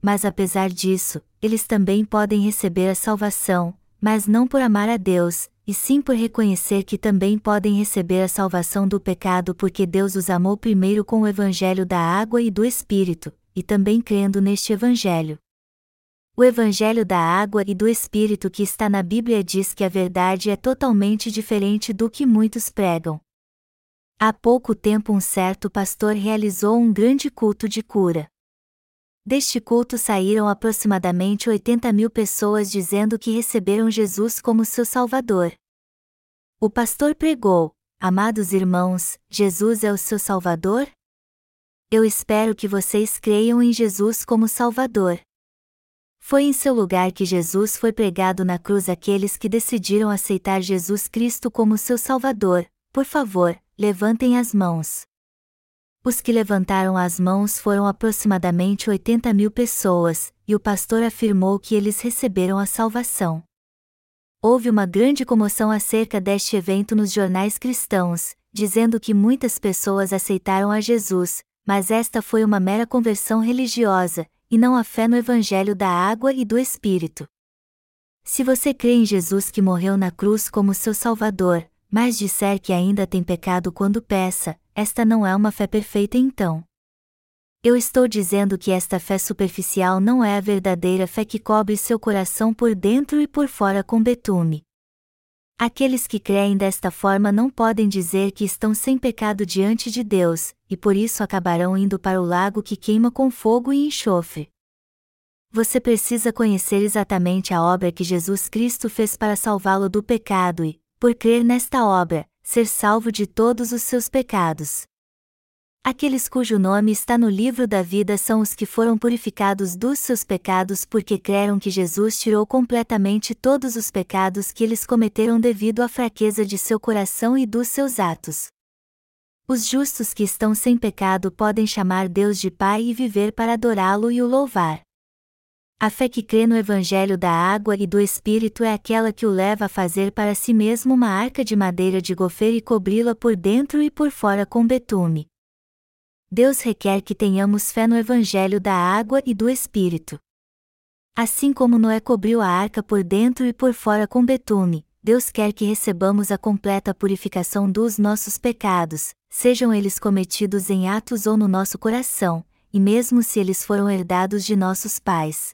Mas apesar disso, eles também podem receber a salvação, mas não por amar a Deus, e sim por reconhecer que também podem receber a salvação do pecado porque Deus os amou primeiro com o Evangelho da água e do Espírito, e também crendo neste Evangelho. O Evangelho da água e do Espírito que está na Bíblia diz que a verdade é totalmente diferente do que muitos pregam. Há pouco tempo, um certo pastor realizou um grande culto de cura. Deste culto saíram aproximadamente 80 mil pessoas dizendo que receberam Jesus como seu Salvador. O pastor pregou: Amados irmãos, Jesus é o seu Salvador? Eu espero que vocês creiam em Jesus como Salvador. Foi em seu lugar que Jesus foi pregado na cruz aqueles que decidiram aceitar Jesus Cristo como seu Salvador. Por favor, levantem as mãos. Os que levantaram as mãos foram aproximadamente 80 mil pessoas, e o pastor afirmou que eles receberam a salvação. Houve uma grande comoção acerca deste evento nos jornais cristãos, dizendo que muitas pessoas aceitaram a Jesus, mas esta foi uma mera conversão religiosa, e não a fé no Evangelho da água e do Espírito. Se você crê em Jesus que morreu na cruz como seu Salvador, mas disser que ainda tem pecado quando peça, esta não é uma fé perfeita então. Eu estou dizendo que esta fé superficial não é a verdadeira fé que cobre seu coração por dentro e por fora com betume. Aqueles que creem desta forma não podem dizer que estão sem pecado diante de Deus, e por isso acabarão indo para o lago que queima com fogo e enxofre. Você precisa conhecer exatamente a obra que Jesus Cristo fez para salvá-lo do pecado e, por crer nesta obra, ser salvo de todos os seus pecados. Aqueles cujo nome está no livro da vida são os que foram purificados dos seus pecados porque creram que Jesus tirou completamente todos os pecados que eles cometeram devido à fraqueza de seu coração e dos seus atos. Os justos que estão sem pecado podem chamar Deus de Pai e viver para adorá-lo e o louvar. A fé que crê no Evangelho da água e do Espírito é aquela que o leva a fazer para si mesmo uma arca de madeira de gofer e cobri-la por dentro e por fora com betume. Deus requer que tenhamos fé no Evangelho da água e do Espírito. Assim como Noé cobriu a arca por dentro e por fora com betume, Deus quer que recebamos a completa purificação dos nossos pecados, sejam eles cometidos em atos ou no nosso coração, e mesmo se eles foram herdados de nossos pais.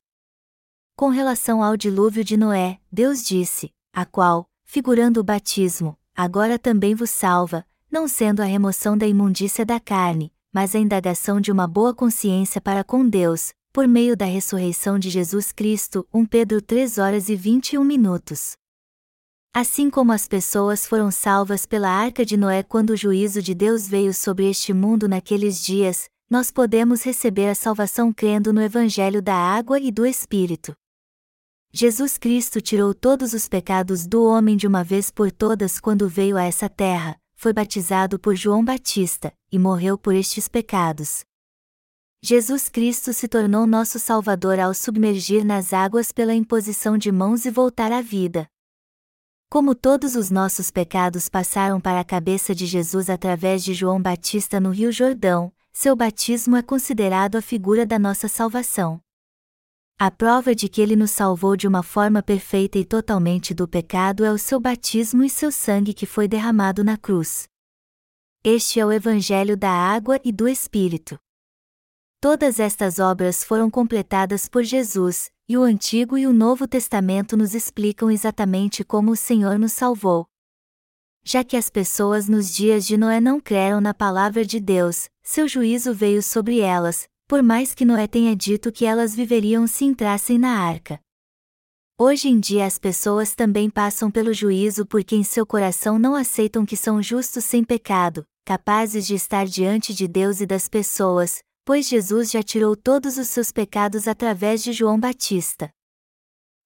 Com relação ao dilúvio de Noé, Deus disse: A qual, figurando o batismo, agora também vos salva, não sendo a remoção da imundícia da carne, mas a indagação de uma boa consciência para com Deus, por meio da ressurreição de Jesus Cristo. 1 Pedro 3 horas e 21 minutos. Assim como as pessoas foram salvas pela arca de Noé quando o juízo de Deus veio sobre este mundo naqueles dias, nós podemos receber a salvação crendo no Evangelho da água e do Espírito. Jesus Cristo tirou todos os pecados do homem de uma vez por todas quando veio a essa terra, foi batizado por João Batista, e morreu por estes pecados. Jesus Cristo se tornou nosso Salvador ao submergir nas águas pela imposição de mãos e voltar à vida. Como todos os nossos pecados passaram para a cabeça de Jesus através de João Batista no Rio Jordão, seu batismo é considerado a figura da nossa salvação. A prova de que ele nos salvou de uma forma perfeita e totalmente do pecado é o seu batismo e seu sangue que foi derramado na cruz. Este é o Evangelho da água e do Espírito. Todas estas obras foram completadas por Jesus, e o Antigo e o Novo Testamento nos explicam exatamente como o Senhor nos salvou. Já que as pessoas nos dias de Noé não creram na palavra de Deus, seu juízo veio sobre elas, por mais que Noé tenha dito que elas viveriam se entrassem na arca. Hoje em dia as pessoas também passam pelo juízo porque em seu coração não aceitam que são justos sem pecado, capazes de estar diante de Deus e das pessoas, pois Jesus já tirou todos os seus pecados através de João Batista.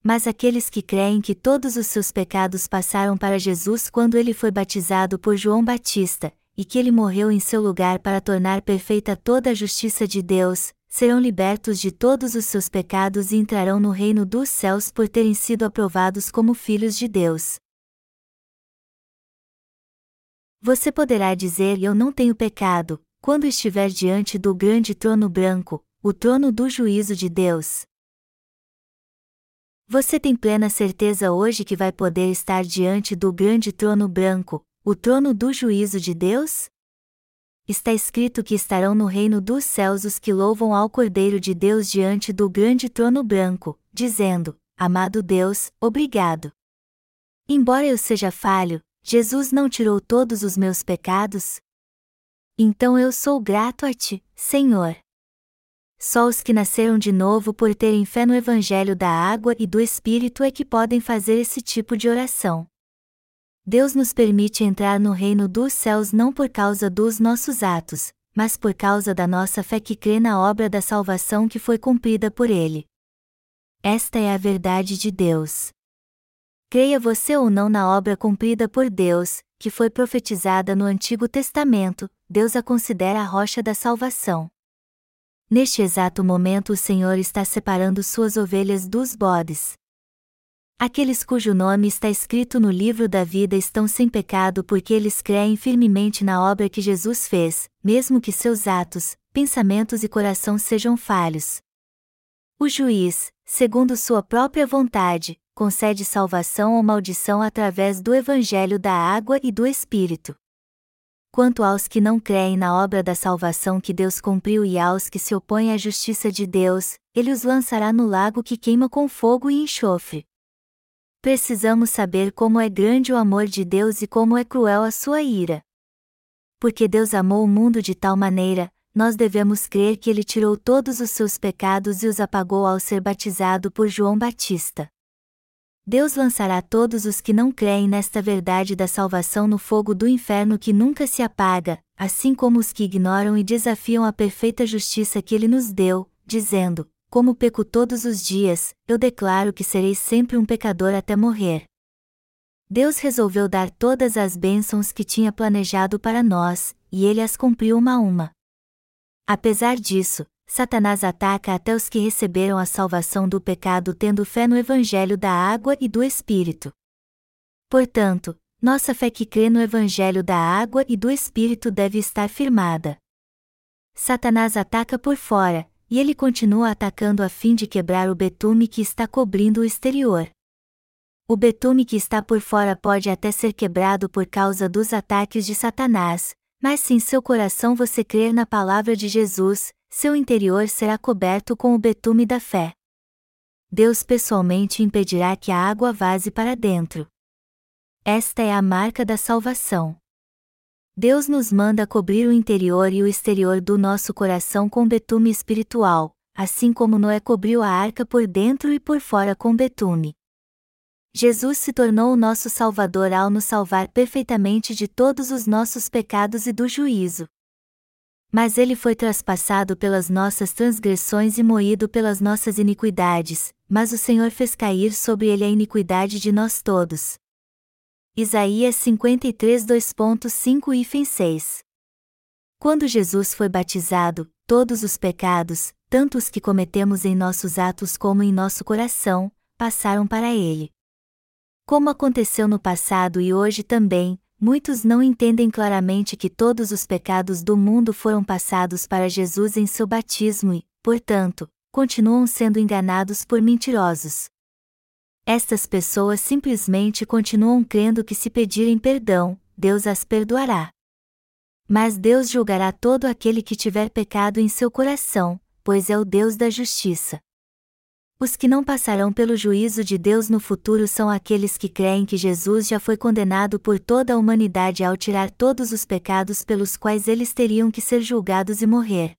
Mas aqueles que creem que todos os seus pecados passaram para Jesus quando ele foi batizado por João Batista, e que ele morreu em seu lugar para tornar perfeita toda a justiça de Deus, serão libertos de todos os seus pecados e entrarão no reino dos céus por terem sido aprovados como filhos de Deus. Você poderá dizer: Eu não tenho pecado, quando estiver diante do grande trono branco, o trono do juízo de Deus. Você tem plena certeza hoje que vai poder estar diante do grande trono branco, o trono do juízo de Deus? Está escrito que estarão no reino dos céus os que louvam ao Cordeiro de Deus diante do grande trono branco, dizendo: Amado Deus, obrigado. Embora eu seja falho, Jesus não tirou todos os meus pecados? Então eu sou grato a Ti, Senhor. Só os que nasceram de novo por terem fé no Evangelho da água e do Espírito é que podem fazer esse tipo de oração. Deus nos permite entrar no reino dos céus não por causa dos nossos atos, mas por causa da nossa fé que crê na obra da salvação que foi cumprida por Ele. Esta é a verdade de Deus. Creia você ou não na obra cumprida por Deus, que foi profetizada no Antigo Testamento, Deus a considera a rocha da salvação. Neste exato momento o Senhor está separando suas ovelhas dos bodes. Aqueles cujo nome está escrito no livro da vida estão sem pecado porque eles creem firmemente na obra que Jesus fez, mesmo que seus atos, pensamentos e coração sejam falhos. O juiz, segundo sua própria vontade, concede salvação ou maldição através do Evangelho da água e do Espírito. Quanto aos que não creem na obra da salvação que Deus cumpriu e aos que se opõem à justiça de Deus, ele os lançará no lago que queima com fogo e enxofre. Precisamos saber como é grande o amor de Deus e como é cruel a sua ira. Porque Deus amou o mundo de tal maneira, nós devemos crer que ele tirou todos os seus pecados e os apagou ao ser batizado por João Batista. Deus lançará todos os que não creem nesta verdade da salvação no fogo do inferno que nunca se apaga, assim como os que ignoram e desafiam a perfeita justiça que Ele nos deu, dizendo: Como peco todos os dias, eu declaro que serei sempre um pecador até morrer. Deus resolveu dar todas as bênçãos que tinha planejado para nós, e Ele as cumpriu uma a uma. Apesar disso, Satanás ataca até os que receberam a salvação do pecado tendo fé no Evangelho da água e do Espírito. Portanto, nossa fé que crê no Evangelho da água e do Espírito deve estar firmada. Satanás ataca por fora, e ele continua atacando a fim de quebrar o betume que está cobrindo o exterior. O betume que está por fora pode até ser quebrado por causa dos ataques de Satanás, mas se em seu coração você crer na palavra de Jesus, seu interior será coberto com o betume da fé. Deus pessoalmente impedirá que a água vaze para dentro. Esta é a marca da salvação. Deus nos manda cobrir o interior e o exterior do nosso coração com betume espiritual, assim como Noé cobriu a arca por dentro e por fora com betume. Jesus se tornou o nosso Salvador ao nos salvar perfeitamente de todos os nossos pecados e do juízo. Mas ele foi traspassado pelas nossas transgressões e moído pelas nossas iniquidades, mas o Senhor fez cair sobre ele a iniquidade de nós todos. Isaías 53 2.5 e 6 Quando Jesus foi batizado, todos os pecados, tanto os que cometemos em nossos atos como em nosso coração, passaram para ele. Como aconteceu no passado e hoje também, muitos não entendem claramente que todos os pecados do mundo foram passados para Jesus em seu batismo e, portanto, continuam sendo enganados por mentirosos. Estas pessoas simplesmente continuam crendo que se pedirem perdão, Deus as perdoará. Mas Deus julgará todo aquele que tiver pecado em seu coração, pois é o Deus da justiça. Os que não passarão pelo juízo de Deus no futuro são aqueles que creem que Jesus já foi condenado por toda a humanidade ao tirar todos os pecados pelos quais eles teriam que ser julgados e morrer.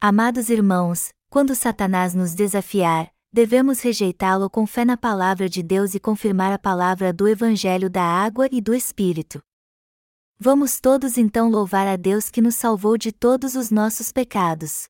Amados irmãos, quando Satanás nos desafiar, devemos rejeitá-lo com fé na palavra de Deus e confirmar a palavra do Evangelho da água e do Espírito. Vamos todos então louvar a Deus que nos salvou de todos os nossos pecados.